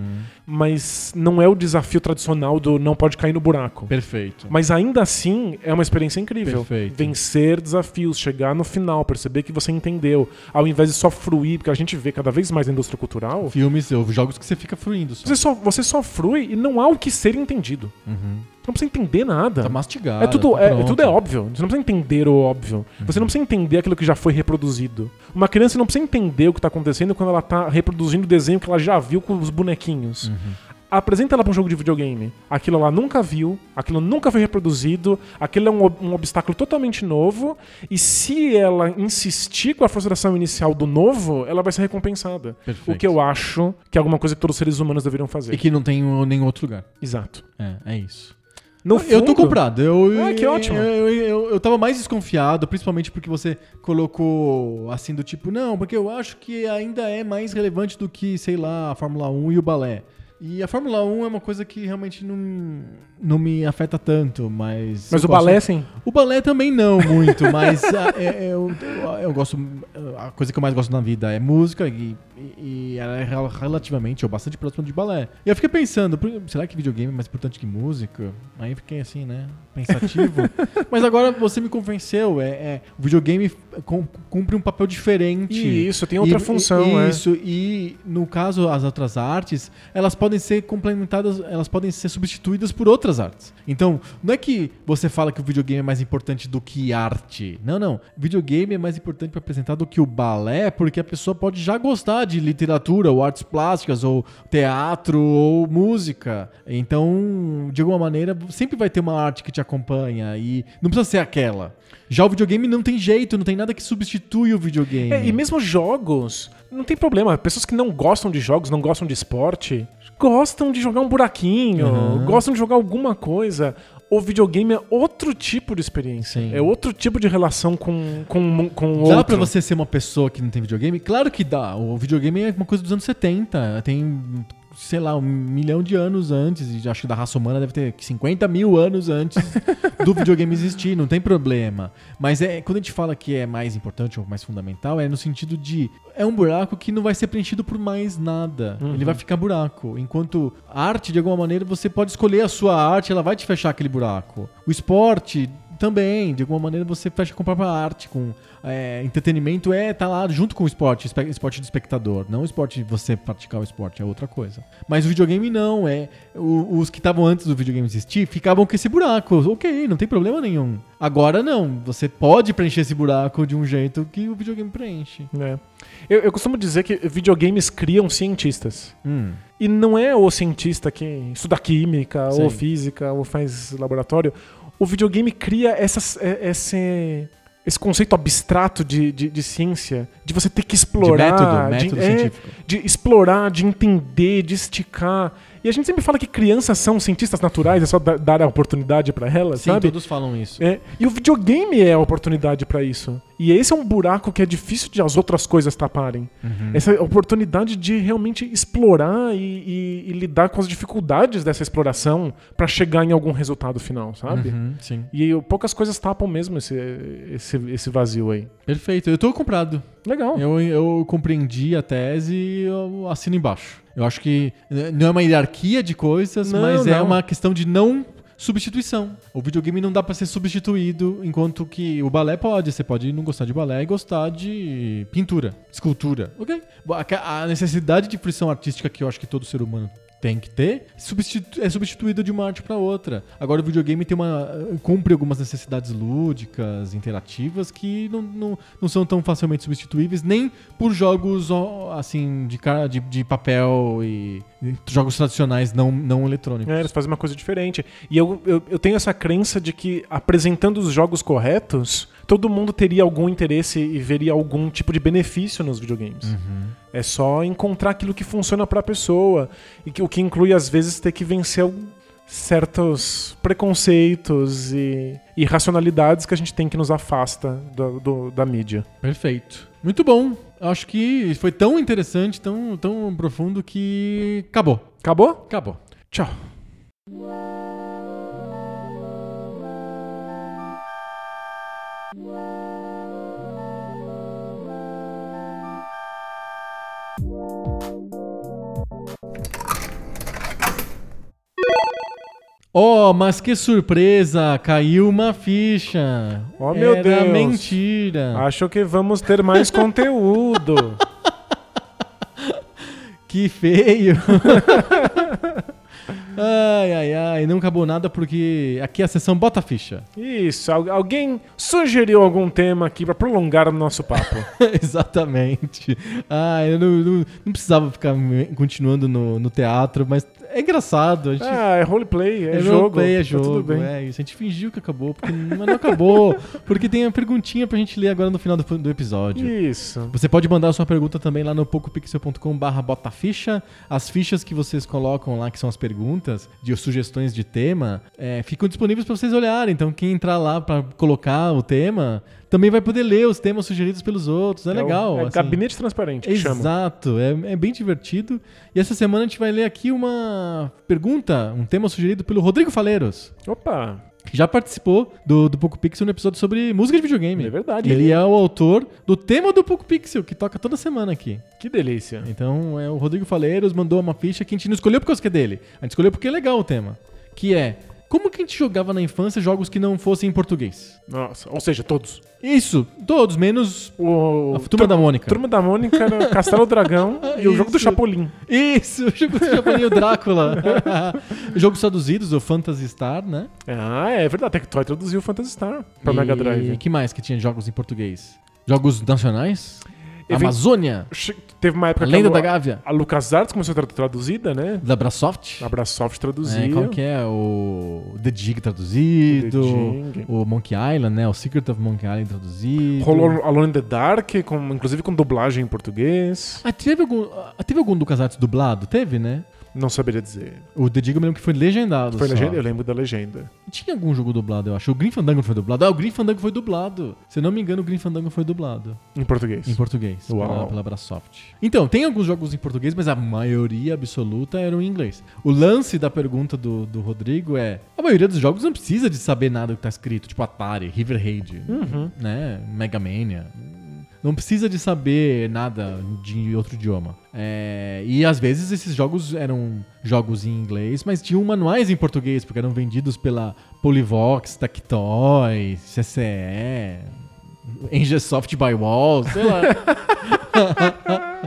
Mas não é o desafio tradicional do não pode cair no buraco. Perfeito. Mas ainda assim é uma experiência incrível. Perfeito. Vencer desafios, chegar no final, perceber que você entendeu. Ao invés de só fruir, porque a gente vê cada vez mais na indústria cultural. Filmes, ou jogos que você fica fruindo só. Você só, você só frui e não há o que ser entendido. Você não precisa entender nada. Tá mastigado. é tudo, tá é, pronto. Uhum. tudo é óbvio. Você não precisa entender o óbvio. Você não precisa entender aquilo que já foi reproduzido. Uma criança não precisa entender o que tá acontecendo quando ela tá reproduzindo o desenho que ela já viu com os bonequinhos. Uhum. Apresenta ela pra um jogo de videogame. Aquilo ela nunca viu, aquilo nunca foi reproduzido, aquilo é um, um obstáculo totalmente novo, e se ela insistir com a frustração inicial do novo, ela vai ser recompensada. Perfeito. O que eu acho que é alguma coisa que todos os seres humanos deveriam fazer. E que não tem em nenhum outro lugar. Exato. É, é isso. No eu tô fundo- comprado. Eu, Ah, que ótimo. Eu, eu, eu, eu tava mais desconfiado, principalmente porque você colocou assim do tipo, não, porque eu acho que ainda é mais relevante do que, sei lá, a Fórmula 1 e o balé. E a Fórmula 1 é uma coisa que realmente não, não me afeta tanto, mas. Mas o balé, sim. O balé também não muito, mas ah, é- é- eu, eu, gosto. A coisa que eu mais gosto na vida é música e, e- e ela é rel- relativamente ou bastante próxima de balé. E eu fiquei pensando, será que videogame é mais importante que música? Aí eu fiquei assim, né? Pensativo. mas agora você me convenceu. É, é, o videogame cum- cumpre um papel diferente. E isso, tem outra E- função, é. Isso, e no caso, as outras artes, elas podem ser complementadas, elas podem ser substituídas por outras artes. Então, não é que você fala que o videogame é mais importante do que arte. Não, não. Videogame é mais importante para apresentar do que o balé, porque a pessoa pode já gostar de literatura, ou artes plásticas, ou teatro, ou música. Então, de alguma maneira, sempre vai ter uma arte que te acompanha e não precisa ser aquela. Já o videogame não tem jeito, não tem nada que substitui o videogame. É, e mesmo jogos, não tem problema. Pessoas que não gostam de jogos, não gostam de esporte, gostam de jogar um buraquinho, Uhum. gostam de jogar alguma coisa. O videogame é outro tipo de experiência. Sim. É outro tipo de relação com, com, com o Dá outro. pra você ser uma pessoa que não tem videogame? Claro que dá. O videogame é uma coisa dos anos 70. Tem, sei lá, um milhão de anos antes. E acho que da raça humana deve ter 50 mil anos antes do videogame existir. Não tem problema. Mas é quando a gente fala que é mais importante ou mais fundamental, é no sentido de. É um buraco que não vai ser preenchido por mais nada. Ele vai ficar buraco. Enquanto a arte, de alguma maneira, você pode escolher a sua arte, ela vai te fechar aquele buraco. O esporte também. De alguma maneira você fecha com a própria arte, com é, entretenimento é tá lá junto com o esporte, esporte do espectador, não o esporte de você praticar o esporte, é outra coisa. Mas o videogame não, é o- os que estavam antes do videogame existir ficavam com esse buraco. OK, não tem problema nenhum. Agora não, você pode preencher esse buraco de um jeito que o videogame preenche. É. Eu, eu costumo dizer que videogames criam cientistas. Hum. E não é o cientista que estuda química Sim. ou física ou faz laboratório. O videogame cria essas, é- esse, esse conceito abstrato de, de, de ciência, de você ter que De explorar, método, método é, científico. de explorar, de entender, de esticar. E a gente sempre fala que crianças são cientistas naturais, é só da- dar a oportunidade pra elas, Sim, sabe? todos falam isso. É, e o videogame é a oportunidade pra isso. E esse é um buraco que é difícil de as outras coisas taparem. Uhum. Essa oportunidade de realmente explorar e, e- e lidar com as dificuldades dessa exploração pra chegar em algum resultado final, sabe? Uhum, sim. E poucas coisas tapam mesmo esse, esse, esse vazio aí. Perfeito. Eu tô comprado. Legal. Eu, eu compreendi a tese e eu assino embaixo. Eu acho que eh, não é uma hierarquia de coisas, Não, mas é não. uma questão de não substituição. O videogame não dá pra ser substituído, enquanto que o balé pode. Você pode não gostar de balé e gostar de pintura, escultura. Ok? A a necessidade de fruição artística que eu acho que todo ser humano tem que ter substitu- é substituída de uma arte pra outra. Agora o videogame tem uma cumpre algumas necessidades lúdicas, interativas que não, não, não são tão facilmente substituíveis nem por jogos assim de cara de, de papel e, e jogos tradicionais não não eletrônicos. É, eles fazem uma coisa diferente. E eu, eu, eu tenho essa crença de que apresentando os jogos corretos, todo mundo teria algum interesse e veria algum tipo de benefício nos videogames. Uhum. É só encontrar aquilo que funciona pra pessoa. E que, o que inclui, às vezes, ter que vencer certos preconceitos e irracionalidades que a gente tem que nos afasta do- do- da mídia. Perfeito. Muito bom. Acho que foi tão interessante, tão, tão profundo que acabou. Acabou? Acabou. Tchau. Oh, mas que surpresa! Caiu uma ficha. Oh, meu Era Deus. mentira. Acho que vamos ter mais conteúdo. Que feio. ai, ai, ai. Não acabou nada porque aqui é a sessão bota ficha. Isso, al- alguém sugeriu algum tema aqui pra prolongar o nosso papo. Exatamente. Ah, eu não, não- não precisava ficar me- continuando no, no teatro, mas é engraçado. A gente ah, é roleplay, é, É jogo. roleplay, é tá jogo. tudo bem. É isso. A gente fingiu que acabou, porque mas não acabou. porque tem a perguntinha pra gente ler agora no final do, do episódio. Isso. Você pode mandar a sua pergunta também lá no pocopixel.com barra botaficha. As fichas que vocês colocam lá, que são as perguntas, de sugestões de tema, é, ficam disponíveis para vocês olharem. Então quem entrar lá para colocar o tema, também vai poder ler os temas sugeridos pelos outros. É, o- legal. É, assim. gabinete transparente que chama. Exato, é, é bem divertido. E essa semana a gente vai ler aqui uma pergunta, um tema sugerido pelo Rodrigo Faleiros, Opa, já participou do, do Poco Pixel no episódio sobre música de videogame. é verdade. Ele é o autor do tema do Poco Pixel, que toca toda semana aqui. Que delícia. Então, é o Rodrigo Faleiros mandou uma ficha que a gente não escolheu por causa que é dele. A gente escolheu porque é legal o tema. Que é, como que a gente jogava na infância jogos que não fossem em português? Nossa, ou seja, todos. Isso, todos, menos O a Turma da Mônica. Turma da Mônica, Castelo Dragão e o jogo do Isso. Chapolin. Isso, o jogo do Chapolin e o Drácula. Jogos traduzidos, o Phantasy Star, né? Ah, é verdade. A Tectoy traduziu o Phantasy Star pra Mega E Drive. que mais que tinha jogos em português? Jogos nacionais? Amazônia? Teve uma época Lenda que da a, Gávea? a LucasArts começou a ser traduzida, né? Da Brasoft? A Brasoft traduzia. É, qual que é? O The Dig traduzido. The Dig. O Monkey Island, né? O Secret of Monkey Island traduzido. Rolou Alone in the Dark, com, inclusive com dublagem em português. Ah, teve algum, ah, teve algum do Casartes dublado? Teve, né? Não saberia dizer. O The Dig eu lembro que foi legendado. Foi só. legenda? Eu lembro da legenda. Tinha algum jogo dublado, eu acho. O Green Fandango foi dublado. Ah, o Green Fandango foi dublado. Se não me engano, o Green Fandango foi dublado. Em português. Em português. Uau. Pela, pela Brasoft. Então, tem alguns jogos em português, mas a maioria absoluta eram em inglês. O lance da pergunta do, do Rodrigo é: a maioria dos jogos não precisa de saber nada do que tá escrito, tipo Atari, River Raid, Uhum. né? Mega Mania. Não precisa de saber nada de outro idioma. É, e às vezes esses jogos eram jogos em inglês, mas tinham manuais em português, porque eram vendidos pela Polivox, Tectoy, CCE, Engesoft by Wall, sei lá.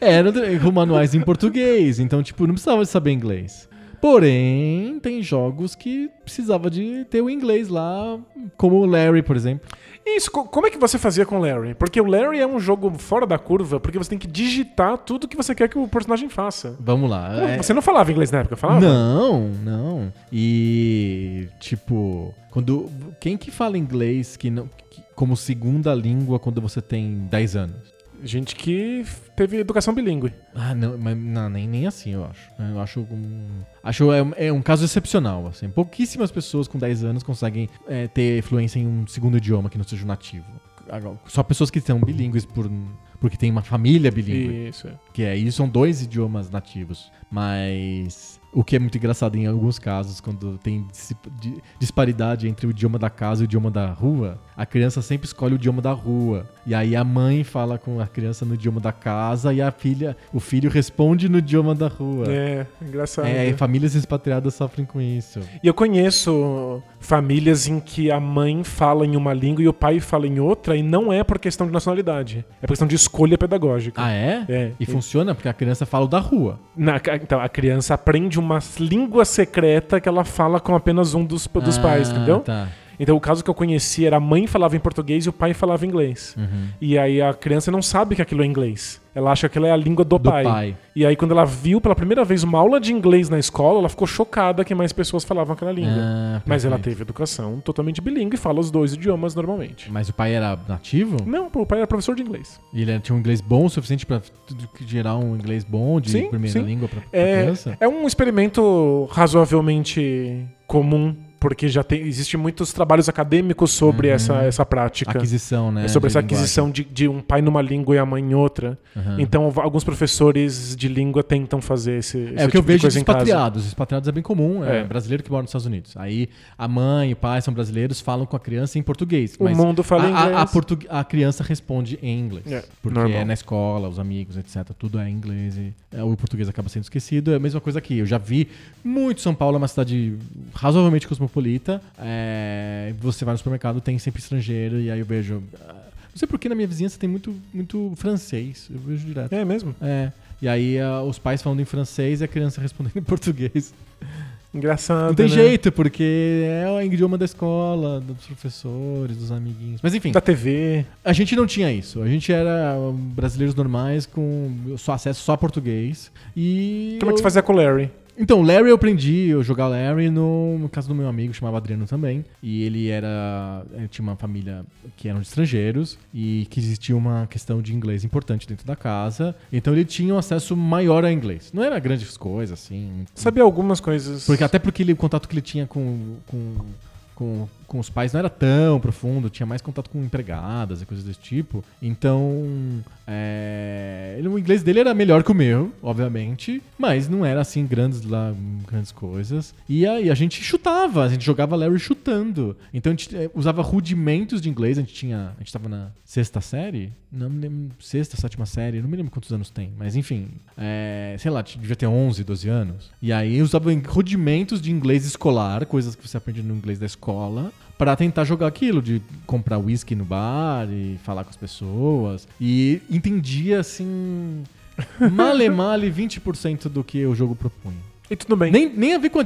Eram manuais em português, então, tipo, não precisava saber inglês. Porém, tem jogos que precisava de ter o inglês lá, como o Larry, por exemplo. Isso, co- como é que você fazia com o Larry? Porque o Larry é um jogo fora da curva, porque você tem que digitar tudo que você quer que o personagem faça. Vamos lá. é- Você não falava inglês na época, falava? Não, não. E tipo, quando quem que fala inglês que não que- como segunda língua quando você tem 10 anos? Gente que teve educação bilíngue. Ah, não, mas não, nem, nem assim, eu acho. Eu acho um, acho é, um- é um caso excepcional, assim. Pouquíssimas pessoas com 10 anos conseguem é, ter fluência em um segundo idioma que não seja o nativo. Só pessoas que são bilíngues por porque tem uma família bilíngue. Isso, é. Que é, isso são dois idiomas nativos. Mas o que é muito engraçado em alguns casos, quando tem dis- di- disparidade entre o idioma da casa e o idioma da rua, a criança sempre escolhe o idioma da rua. E aí a mãe fala com a criança no idioma da casa e a filha, o filho responde no idioma da rua. É, engraçado. É, famílias expatriadas sofrem com isso. E eu conheço famílias em que a mãe fala em uma língua e o pai fala em outra, e não é por questão de nacionalidade. É por questão de escolha pedagógica. Ah, é? É. E funciona porque a criança fala o da rua. Na- então, a criança aprende uma língua secreta que ela fala com apenas um dos, dos Ah, pais, entendeu? Tá. Então, o caso que eu conheci era a mãe falava em português e o pai falava inglês. Uhum. E aí a criança não sabe que aquilo é inglês. Ela acha que aquilo é a língua do, Do pai. pai. E aí, quando ela viu pela primeira vez uma aula de inglês na escola, ela ficou chocada que mais pessoas falavam aquela língua. Ah, Mas ela teve educação totalmente bilíngue e fala os dois idiomas normalmente. Mas o pai era nativo? Não, o pai era professor de inglês. E ele tinha um inglês bom o suficiente que gerar um inglês bom de Sim, primeira sim. língua pra, pra É, criança? é um experimento razoavelmente comum, porque já tem, existe muitos trabalhos acadêmicos sobre Uhum. essa, essa prática. Aquisição, né? É sobre de essa linguagem. aquisição de, de um pai numa língua e a mãe em outra. Aham. Então, alguns professores de língua tentam fazer esse, esse É o que eu tipo de vejo de casa. expatriados. Expatriados é bem comum, é, É. brasileiro que mora nos Estados Unidos. Aí a mãe e o pai são brasileiros, falam com a criança em português. O mundo fala a, a- inglês. A, portu- a criança responde em inglês. É, porque normal. é na escola, os amigos, etc. Tudo é em inglês. E, é, o português acaba sendo esquecido. É a mesma coisa aqui. Eu já vi muito São Paulo, é uma cidade razoavelmente cosmopolita. É, você vai no supermercado, tem sempre estrangeiro. E aí eu vejo. ah, Não sei porque na minha vizinhança tem muito, muito francês. Eu vejo direto. É mesmo? É. E aí ah, os pais falando em francês e a criança respondendo em português. Engraçado. Não tem né? jeito, porque é o idioma da escola, dos professores, dos amiguinhos. Mas enfim, Da TV. a gente não tinha isso. A gente era um, brasileiros normais com só acesso só a português. E. Como é que você fazia com o Larry? Então, Larry eu aprendi a jogar Larry no, no caso do meu amigo, chamava Adriano também. E ele era. Ele tinha uma família que eram de estrangeiros e que existia uma questão de inglês importante dentro da casa. Então ele tinha um acesso maior a inglês. Não era grandes coisas, assim. Sabia algumas coisas. Porque, até porque ele, o contato que ele tinha com, com, com, com os pais não era tão profundo, tinha mais contato com empregadas e coisas desse tipo. Então, é, o inglês dele era melhor que o meu, obviamente, mas não era assim grandes, lá, grandes coisas. E aí a gente chutava, a gente jogava Larry chutando. Então a gente é, usava rudimentos de inglês, a gente tinha. A gente tava na sexta série? Não me lembro. Sexta, sétima série, não me lembro quantos anos tem, mas enfim. é, sei lá, devia ter 11, 12 anos. E aí usava rudimentos de inglês escolar, coisas que você aprende no inglês da escola, pra tentar jogar aquilo, de comprar whisky no bar e falar com as pessoas. E entendia assim. Male male 20% do que o jogo propunha. E tudo bem. Nem, nem a ver com a.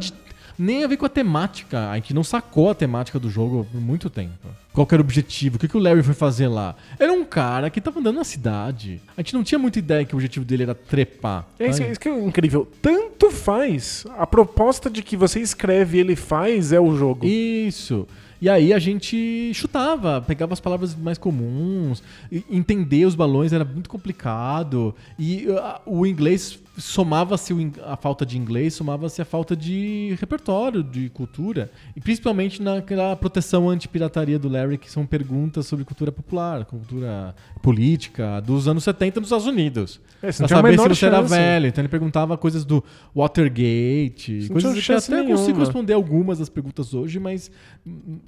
Nem a ver com a temática. A gente não sacou a temática do jogo por muito tempo. Qual que era o objetivo? O que, que o Larry foi fazer lá? Era um cara que tava andando na cidade. A gente não tinha muita ideia que o objetivo dele era trepar. É isso, isso que é incrível. Tanto faz. A proposta de que você escreve e ele faz é o jogo. Isso. E aí a gente chutava, pegava as palavras mais comuns, entender os balões era muito complicado. E ah, o inglês somava-se a falta de inglês, somava-se a falta de repertório, de cultura. E principalmente naquela proteção anti-pirataria do Larry, que são perguntas sobre cultura popular, cultura política dos anos 70 nos Estados Unidos. É, Pra saber se você era velho. Então ele perguntava coisas do Watergate, Você coisas que chance até consigo nenhuma. responder algumas das perguntas hoje, mas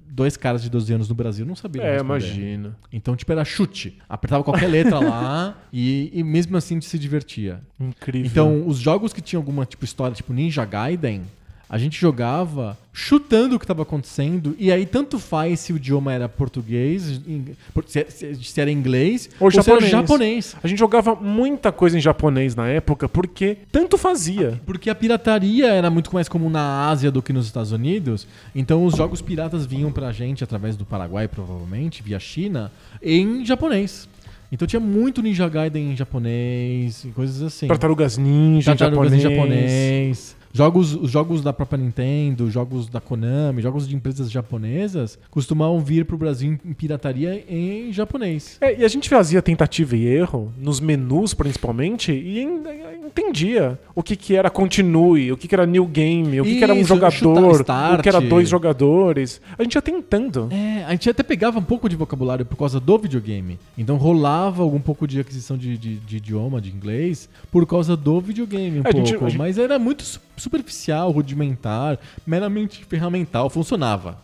dois caras de 12 anos no Brasil não sabiam É, imagina. Então, tipo, era chute. Apertava qualquer letra lá e, e mesmo assim se divertia. Incrível. Então, os jogos que tinham alguma tipo história, tipo Ninja Gaiden, a gente jogava chutando o que estava acontecendo e aí tanto faz se o idioma era português, se, era inglês Ou se era japonês. japonês. A gente jogava muita coisa em japonês na época porque tanto fazia. Porque a pirataria era muito mais comum na Ásia do que nos Estados Unidos. Então os jogos piratas vinham pra gente através do Paraguai, provavelmente, via China, em japonês. Então tinha muito Ninja Gaiden em japonês e coisas assim. Tartarugas Ninja em Tartarugas japonês. em japonês. Jogos, os jogos da própria Nintendo, jogos da Konami, jogos de empresas japonesas costumavam vir pro Brasil em pirataria em japonês. É, e a gente fazia tentativa e erro, nos menus principalmente, e en- entendia o que, que era continue, o que, que era new game, o que, que era um jogador, o que era dois jogadores. A gente ia tentando. É, a gente até pegava um pouco de vocabulário por causa do videogame. Então rolava algum pouco de aquisição de, de- de idioma, de inglês, por causa do videogame um É, a gente- pouco. a gente- Mas era muito superficial, rudimentar, meramente ferramental, funcionava.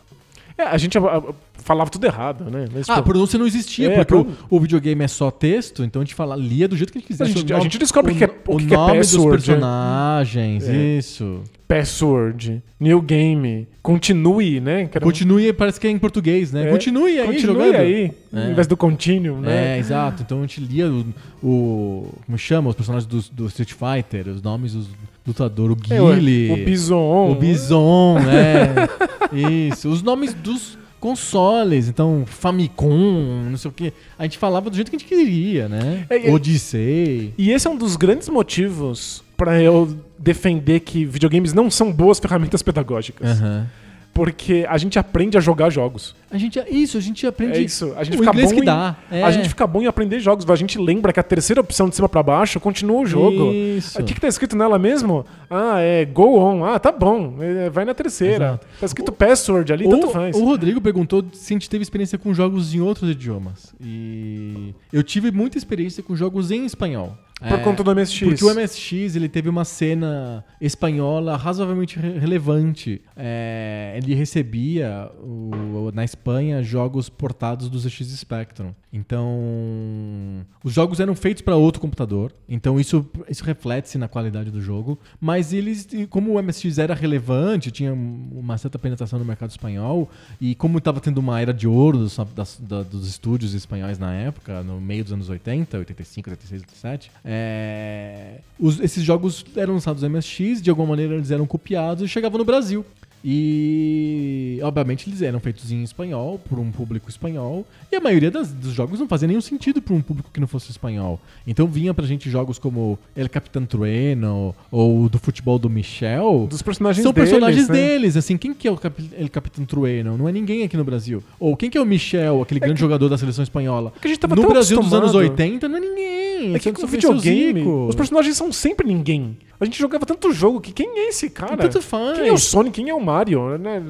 É, a gente ah, falava tudo errado, né? Mas, Ah, a tipo, pronúncia não existia, É, porque o, o videogame é só texto, então a gente fala, lia do jeito que a gente a quisesse. gente, O a gente descobre o que, é, o que é nome dos password, né? personagens, É. isso. password, new game, continue, né? Continue, parece que é em português, né? É, Continue aí continue jogando. aí, É. em vez do continuum, né? É, exato. Então a gente lia o, o- como chama os personagens do, do Street Fighter, os nomes dos lutadores, o É, o- Guile, o Bison. o Bison, é. Isso, os nomes dos consoles, então Famicom, não sei o que. A gente falava do jeito que a gente queria, né? É, Odyssey. E esse é um dos grandes motivos pra eu defender que videogames não são boas ferramentas pedagógicas. Aham. Porque a gente aprende a jogar jogos. A gente, isso, a gente aprende É isso. A gente o fica bom que em- dá. é. A gente fica bom em aprender jogos. A gente lembra que a terceira opção de cima pra baixo continua o jogo. Isso. O que, que tá escrito nela mesmo? Ah, é go on. Ah, tá bom. É, vai na terceira. Exato. Tá escrito password ali, tanto faz. O Rodrigo perguntou se a gente teve experiência com jogos em outros idiomas. E eu tive muita experiência com jogos em espanhol. Por É, conta do MSX. Porque o MSX ele teve uma cena espanhola razoavelmente re- relevante. É, ele recebia o- na Espanha jogos portados do ZX Spectrum. Então, os jogos eram feitos para outro computador. Então isso, isso reflete-se na qualidade do jogo. Mas eles, como o MSX era relevante, tinha uma certa penetração no mercado espanhol e como estava tendo uma era de ouro dos, das- da- dos estúdios espanhóis na época, no meio dos anos 80, 85, 86, 87, é, os- esses jogos eram lançados no MSX, de alguma maneira eles eram copiados e chegavam no Brasil. E, obviamente, eles eram feitos em espanhol, por um público espanhol, e a maioria das- dos jogos não fazia nenhum sentido para um público que não fosse espanhol. Então vinha pra gente jogos como El Capitán Trueno, ou do futebol do Michel, Dos personagens são deles, personagens né? deles, assim, quem que é o Capi- El Capitán Trueno? Não é ninguém aqui no Brasil. Ou quem que é o Michel, aquele grande jogador da seleção espanhola? É que a gente tava no Brasil dos anos acostumado. 80 não é ninguém. É que seu videogame, os personagens são sempre ninguém. A gente jogava tanto jogo que quem é esse cara? Tanto faz. Quem é o Sonic? Quem é o Mario? Né?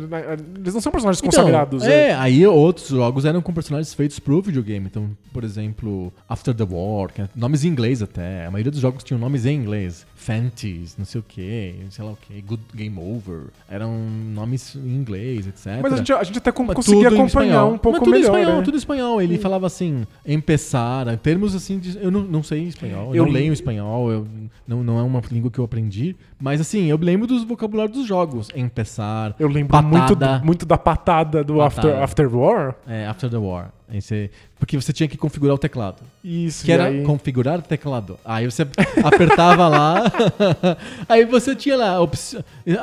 Eles não são personagens Então, consagrados. é, aí outros jogos eram com personagens feitos pro videogame. Então, por exemplo, After the War, que é nomes em inglês até. A maioria dos jogos tinham nomes em inglês. Fantasy, não sei o que, sei lá o que, Good Game Over. Eram nomes em inglês, etc. Mas a gente, a gente até Mas conseguia acompanhar um pouco Mas tudo melhor. espanhol, né? tudo em espanhol. Ele falava assim, empezar, termos assim, de- eu não, não sei espanhol, eu, Eu não leio espanhol, eu, não, não é uma língua que eu aprendi, mas assim, eu lembro dos vocabulários dos jogos. Empezar, Eu lembro patada, muito, muito da patada do Patada. After, After War. é, After the War. Aí você- porque você tinha que configurar o teclado. Isso, Que era aí- configurar o teclado. Aí você apertava lá. aí você tinha lá op-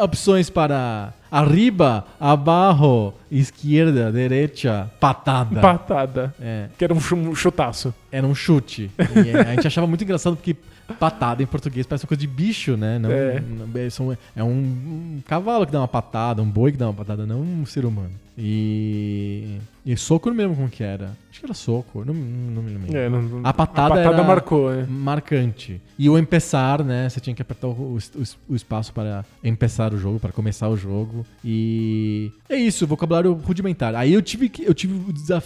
opções para arriba, abaixo, esquerda, direita, patada. patada. É, Que era um um chutaço. era um chute. E a gente achava muito engraçado porque patada em português parece uma coisa de bicho, né? Não, É. não- é, são- é um, um cavalo que dá uma patada, um boi que dá uma patada, não um ser humano. E. E soco não me lembro como que era. Acho que era soco, não, não me lembro. É, não- A patada, a patada marcou, é. marcante. E o empezar, né? Você tinha que apertar o, o, o espaço para empezar o jogo, para começar o jogo. E é isso, vocabulário rudimentar. Aí eu tive que eu tive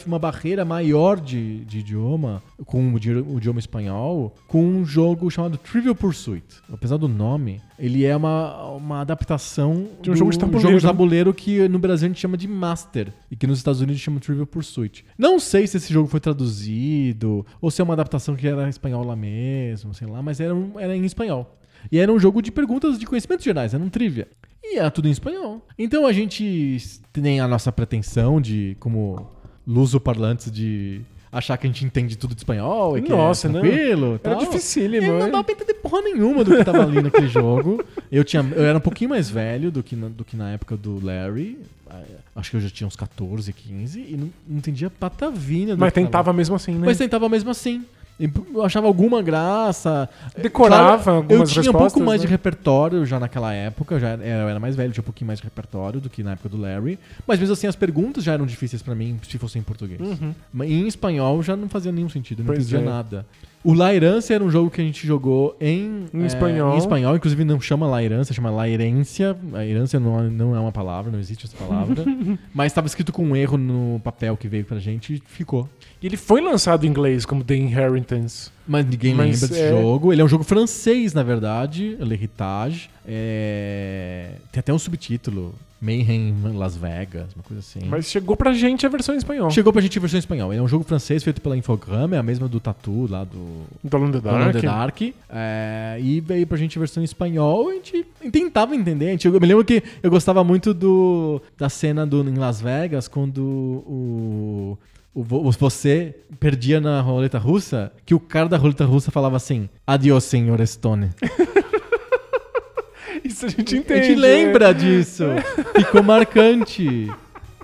uma barreira maior de, de idioma com o, di- o idioma espanhol, com um jogo chamado Trivial Pursuit. Apesar do nome, ele é uma, uma adaptação De um jogo de tabuleiro, jogo de né? tabuleiro que no Brasil a gente chama de remaster e que nos Estados Unidos chama Trivial Pursuit. Não sei se esse jogo foi traduzido ou se é uma adaptação que era em espanhol lá mesmo, sei lá, mas era, era em espanhol. E era um jogo de perguntas de conhecimentos gerais, era um trivia. E era tudo em espanhol. Então a gente tem a nossa pretensão de, como luso-parlantes, de achar que a gente entende tudo de espanhol e que Nossa, é não. tranquilo. Era tal. dificílimo, E não dava pra entender porra nenhuma do que tava ali naquele jogo. Eu, tinha, eu era um pouquinho mais velho do que na, do que na época do Larry. Ah, Acho que eu já tinha uns 14, 15 e não, não entendia patavina do Mas que tava tentava mesmo assim, né? mas tentava mesmo assim. Eu achava alguma graça. Decorava Claro, algumas Eu tinha um pouco mais né? de repertório já naquela época. Já era, eu era mais velho, tinha um pouquinho mais de repertório do que na época do Larry. Mas mesmo assim, as perguntas já eram difíceis pra mim se fossem em português. Uhum. Em espanhol já não fazia nenhum sentido, não Pois entendia é. nada. O La Herança era um jogo que a gente jogou em, Em eh, espanhol. em espanhol, inclusive não chama La Herança, chama La Herência. A herência não, não é uma palavra, não existe essa palavra. mas estava escrito com um erro no papel que veio pra gente e ficou. E ele foi lançado em inglês como The Inheritance. Mas ninguém Mas lembra desse é- jogo. Ele é um jogo francês, na verdade. L'Héritage. É... Tem até um subtítulo. Mayhem em Las Vegas, uma coisa assim. Mas chegou pra gente a versão em espanhol. Chegou pra gente em versão em espanhol. Ele é um jogo francês feito pela Infogram, é a mesma do Tatu lá do Do Alone the Dark. the Dark. É, e veio pra gente a versão em espanhol. A gente tentava entender. A gente, eu me lembro que eu gostava muito do, da cena do, em Las Vegas, quando o, o, vo- você perdia na roleta russa, que o cara da roleta russa falava assim: Adiós, senhor Stone. Isso a gente A entende. gente né? lembra disso. Ficou marcante.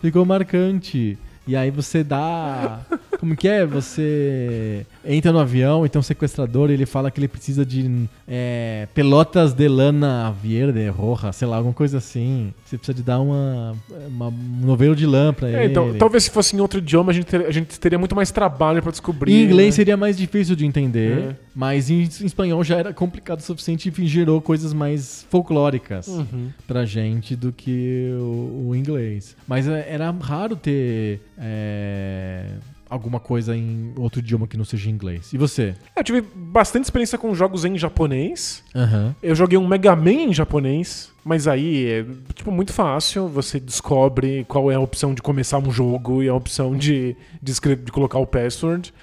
Ficou marcante. E aí você dá. Como que é? Você entra no avião, então o sequestrador ele fala que ele precisa de é, pelotas de lana verde, roja, sei lá, alguma coisa assim. Você precisa de dar uma, uma- um novelo de lã pra É, ele. então, talvez se fosse em outro idioma, a gente, ter- a gente teria muito mais trabalho pra descobrir. Em inglês né? seria mais difícil de entender, É. mas em, em espanhol já era complicado o suficiente e gerou coisas mais folclóricas. Uhum. pra gente do que o, o inglês. Mas é, era raro ter é, alguma coisa em outro idioma que não seja inglês. E você? Eu tive bastante experiência com jogos em japonês. Aham. Eu joguei um Mega Man em japonês, mas aí é tipo muito fácil. Você descobre qual é a opção de começar um jogo e a opção de, de, escre- de colocar o password.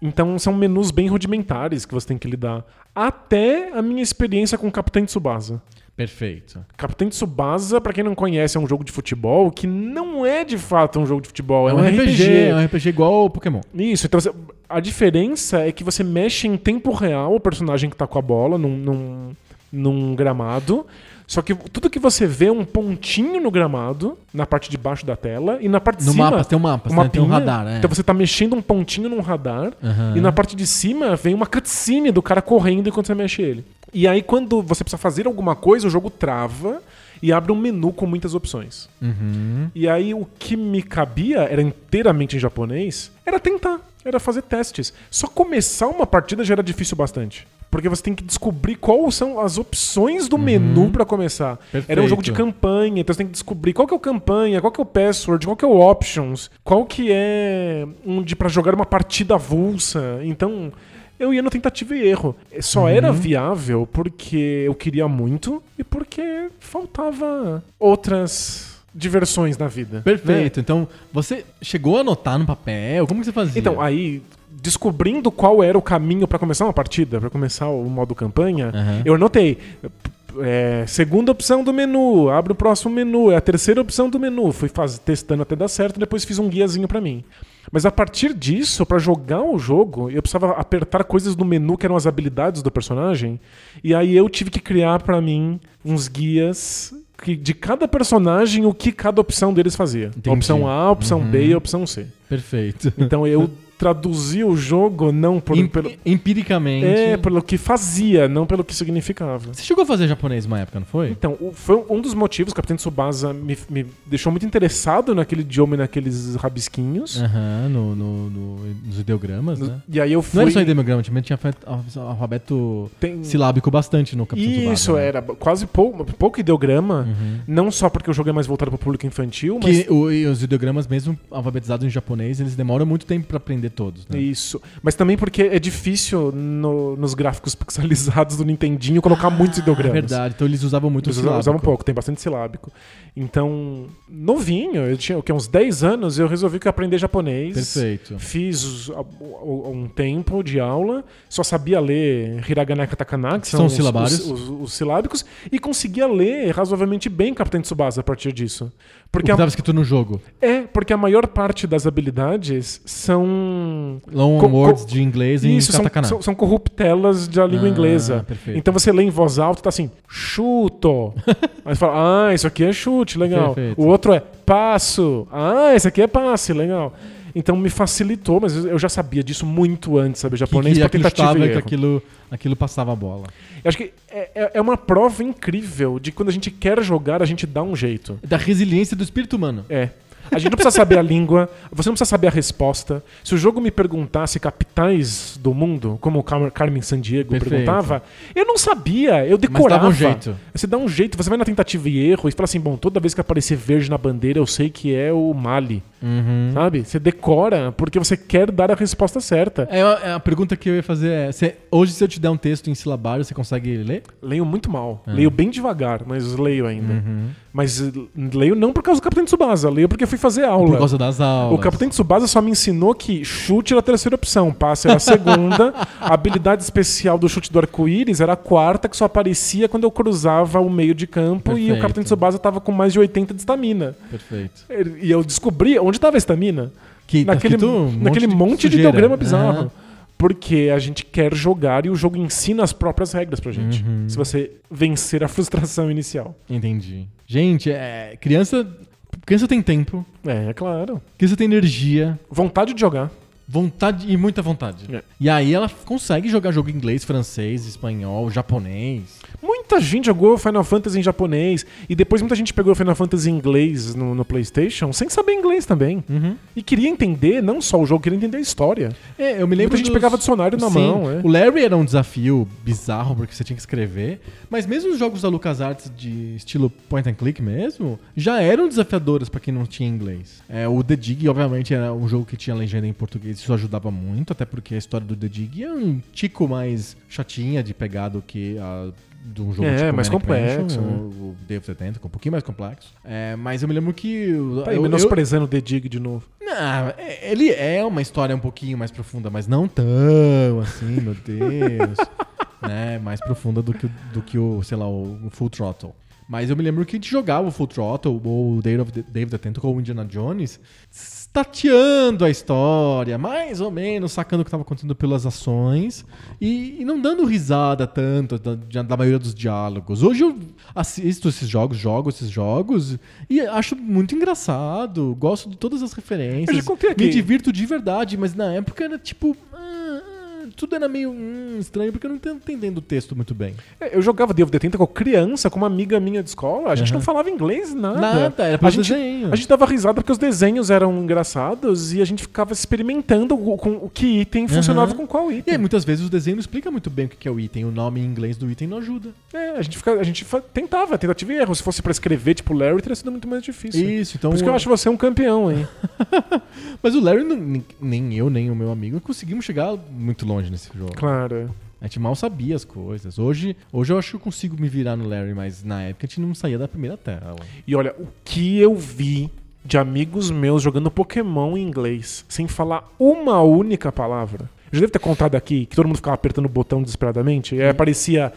Então são menus bem rudimentares que você tem que lidar. Até a minha experiência com Capitão Tsubasa. Perfeito. Capitão Tsubasa, pra quem não conhece, é um jogo de futebol que não é de fato um jogo de futebol, é, É um RPG, é um RPG igual ao Pokémon. Isso, então você- a diferença é que você mexe em tempo real o personagem que tá com a bola num, num, num gramado. Só que tudo que você vê é um pontinho no gramado, na parte de baixo da tela, e na parte de No cima. mapa, tem um mapa, uma tem um radar, né? Então você tá mexendo um pontinho num radar, Aham. e na parte de cima vem uma cutscene do cara correndo enquanto você mexe ele. E aí, quando você precisa fazer alguma coisa, o jogo trava e abre um menu com muitas opções. Uhum. E aí o que me cabia era inteiramente em japonês, era tentar, era fazer testes. Só começar uma partida já era difícil bastante. Porque você tem que descobrir quais são as opções do menu pra começar. Era um jogo de Perfeito. campanha, então você tem que descobrir qual que é o campanha, qual que é o password, qual que é o options, qual que é um de para jogar uma partida avulsa. Então, eu ia no tentativa e erro. Só era viável porque eu queria muito e porque faltava outras diversões na vida. né? Perfeito. Então, você chegou a anotar no papel? Como que você fazia? Então, aí, descobrindo qual era o caminho pra começar uma partida, pra começar o modo campanha, Aham. eu anotei. É, segunda opção do menu, abre o próximo menu, é a terceira opção do menu. Fui faz, testando até dar certo, depois fiz um guiazinho pra mim. Mas a partir disso, pra jogar o jogo, eu precisava apertar coisas no menu que eram as habilidades do personagem. E aí eu tive que criar pra mim uns guias que, de cada personagem, o que cada opção deles fazia. A Entendi. opção A, a opção B e a opção C. Perfeito. Então eu traduzi o jogo não por, Em- pelo, Empiricamente. é, pelo que fazia, não pelo que significava. Você chegou a fazer japonês uma época, não foi? Então, o- foi um dos motivos que o Capitão Tsubasa me, me deixou muito interessado naquele idioma e naqueles rabisquinhos. Aham, no, no- no- nos ideogramas, né? E aí eu fui. Não era só ideograma, também tinha alfa- alfabeto tem- silábico bastante no Capitão Tsubasa, Isso, né? era quase pouco, pouco ideograma. Uhum. Não só porque o jogo é mais voltado para o público infantil, mas Que o- e os ideogramas, mesmo alfabetizados em japonês, eles demoram muito tempo pra aprender todos, né? Isso. Mas também porque é difícil no- nos gráficos pixelizados do Nintendinho colocar muitos É ideogramas. verdade, então eles usavam muito Eles o usavam silábico. um pouco, tem bastante silábico. Então, novinho, eu tinha o quê, uns 10 anos, eu resolvi que eu aprender japonês. Perfeito. Fiz um tempo de aula, só sabia ler hiragana e katakana, que São são, os. Os, os- os silábicos, e conseguia ler razoavelmente bem Capitão Tsubasa a partir disso. O Porque que a, estava escrito no jogo. é, porque a maior parte das habilidades são Long words de inglês em isso, são, katakana. são, são corruptelas da língua Ah, inglesa. perfeito. Então você lê em voz alta e tá assim, chuto. Aí você fala, ah, isso aqui é chute, legal. Perfeito. O outro é passo. Ah, esse aqui é passe, legal. Então me facilitou, mas eu já sabia disso muito antes, sabe? que, Japonês que aquilo tentativa e que aquilo, aquilo passava a bola. Eu acho que é, é- é uma prova incrível de que quando a gente quer jogar, a gente dá um jeito. Da resiliência do espírito humano. É. A gente não precisa saber a língua, você não precisa saber a resposta. Se o jogo me perguntasse capitais do mundo, como o Car- Carmen Sandiego Perfeito. perguntava, eu não sabia, eu Mas decorava. dava um jeito. Você dá um jeito, você vai na tentativa e erro e fala assim, bom, toda vez que aparecer verde na bandeira, eu sei que é o Mali, Uhum. sabe? Você decora porque você quer dar a resposta certa. É, a- é a pergunta que eu ia fazer é: você- hoje, se eu te der um texto em silabário, você consegue ler? Leio muito mal, Ah. leio bem devagar, mas leio ainda. Uhum. Mas leio não por causa do Capitão Tsubasa, leio porque fui fazer aula. Por causa das aulas. O Capitão Tsubasa só me ensinou que chute era a terceira opção, passe era a segunda, a habilidade especial do chute do arco-íris era a quarta, que só aparecia quando eu cruzava o meio de campo e o Perfeito. Capitão Tsubasa tava com mais de 80 de estamina. Perfeito. E eu descobri onde estava a estamina. Que Naquele, escrito um naquele monte, de, sujeira. ideograma bizarro. Porque a gente quer jogar e o jogo ensina as próprias regras pra gente. Uhum. Se você vencer a frustração inicial. Entendi. Gente, é, criança, criança tem tempo, É, é claro. criança tem energia, Vontade de jogar. vontade e muita vontade. É. E aí ela consegue jogar jogo em inglês, francês, espanhol, japonês. Muita gente jogou Final Fantasy em japonês e depois muita gente pegou Final Fantasy em inglês no, no PlayStation sem saber inglês também. E queria entender não só o jogo, queria entender a história. É, eu me lembro Muita gente dos- pegava dicionário na Sim, mão. É. O Larry era um desafio bizarro porque você tinha que escrever, mas mesmo os jogos da LucasArts de estilo point and click mesmo, já eram desafiadores pra quem não tinha inglês. É, o The Dig, obviamente, era um jogo que tinha legenda em português, isso ajudava muito, até porque a história do The Dig é um tico mais chatinha de pegar do que a de um jogo É, tipo mais Manic complexo, Mansion, né? o the Tentacle, um pouquinho mais complexo. É, mas eu me lembro que... Tá aí, eu- eu- menosprezando o The Dig de novo. não, é- ele é uma história um pouquinho mais profunda, mas não tão assim, meu Deus. né? Mais profunda do que, o- do que o, sei lá, o, Full Throttle. Mas eu me lembro que a gente jogava o Full Throttle ou o Day of the, of the Tentacle ou o Indiana Jones tateando a história, mais ou menos sacando o que estava acontecendo pelas ações e, e não dando risada tanto da, da maioria dos diálogos. Hoje eu assisto esses jogos, jogo esses jogos e acho muito engraçado, gosto de todas as referências. Eu já. Me divirto de verdade, mas na época era tipo. ah, tudo era meio hum, estranho porque eu não tô entendendo o texto muito bem. É, Eu jogava of the Tentacle criança com uma amiga minha de escola. A gente Aham. não falava inglês, nada. Nada, era a pelo gente, desenho. a gente dava risada porque os desenhos eram engraçados e a gente ficava experimentando o- com o que item funcionava Aham. com qual E item. aí, muitas vezes o desenho não explica muito bem o que é o item, o nome em inglês do item não ajuda. É, a gente, fica, a gente tentava, tentativa e erro. Se fosse pra escrever, tipo Larry, teria sido muito mais difícil. Isso, então. Por isso que eu acho você um campeão, hein? Mas o Larry, não- nem eu, nem o meu amigo, conseguimos chegar muito longe nesse jogo. claro. A gente mal sabia as coisas. Hoje, hoje eu acho que eu consigo me virar no Larry, mas na época a gente não saía da primeira tela. E olha, o que eu vi de amigos meus jogando Pokémon em inglês, sem falar uma única palavra. Eu já devo ter contado aqui que todo mundo ficava apertando o botão desesperadamente. E aí aparecia.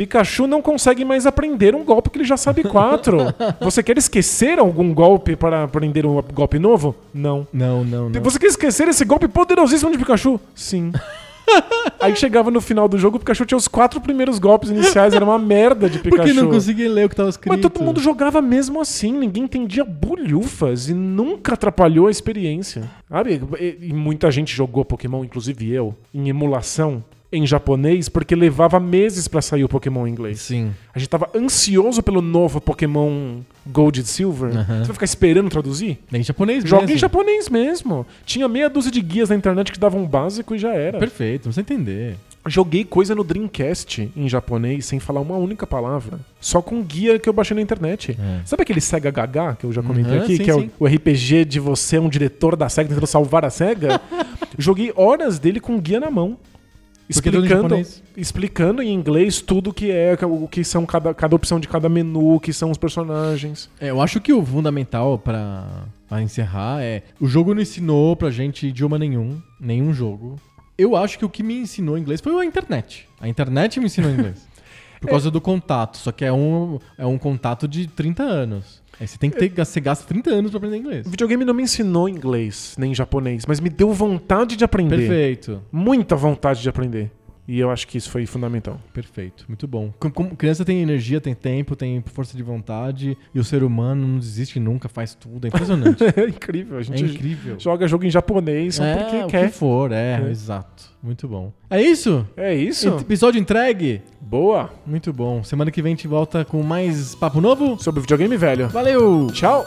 "P- Pikachu não consegue mais aprender um golpe que ele já sabe quatro. Você quer esquecer algum golpe para aprender um golpe novo? Não. Não, não, não. Você quer esquecer esse golpe poderosíssimo de Pikachu? Sim. Aí chegava no final do jogo, o Pikachu tinha os quatro primeiros golpes iniciais, era uma merda de Pikachu. Porque não conseguia ler o que tava escrito. Mas todo mundo jogava mesmo assim, ninguém entendia bulhufas e nunca atrapalhou a experiência. Sabe? E, e muita gente jogou Pokémon, inclusive eu, em emulação em japonês, porque levava meses pra sair o Pokémon em inglês. Sim. A gente tava ansioso pelo novo Pokémon Gold e Silver. Aham. Você vai ficar esperando traduzir? Em japonês Joga mesmo. em japonês mesmo. Tinha meia dúzia de guias na internet que davam um básico e já era. Perfeito, não precisa entender. Joguei coisa no Dreamcast em japonês sem falar uma única palavra. Só com guia que eu baixei na internet. É. Sabe aquele Sega Gaga que eu já comentei Uhum, aqui? sim, que é o, o RPG de você é um diretor da SEGA tentando salvar a SEGA? Joguei horas dele com guia na mão. Explicando, explicando em inglês tudo que é, o que são cada, cada opção de cada menu, o que são os personagens. É, eu acho que o fundamental pra, pra encerrar é. O jogo não ensinou pra gente idioma nenhum, nenhum jogo. Eu acho que o que me ensinou inglês foi a internet. A internet me ensinou inglês. Por causa do contato. Só que é um, é um contato de 30 anos. Aí você tem que ter. Você gasta 30 anos pra aprender inglês. O videogame não me ensinou inglês, nem japonês, mas me deu vontade de aprender. Perfeito. Muita vontade de aprender. E eu acho que isso foi fundamental. Perfeito, muito bom. Com- Como criança tem energia, tem tempo, tem força de vontade. E o ser humano não desiste nunca, faz tudo. É impressionante. É incrível. A é gente incrível. joga jogo em japonês só é, porque o quer. que for, é, É. exato. Muito bom. É isso? É isso? Episódio entregue? Boa. Muito bom. Semana que vem a gente volta com mais papo novo. Sobre videogame velho. Valeu! Tchau.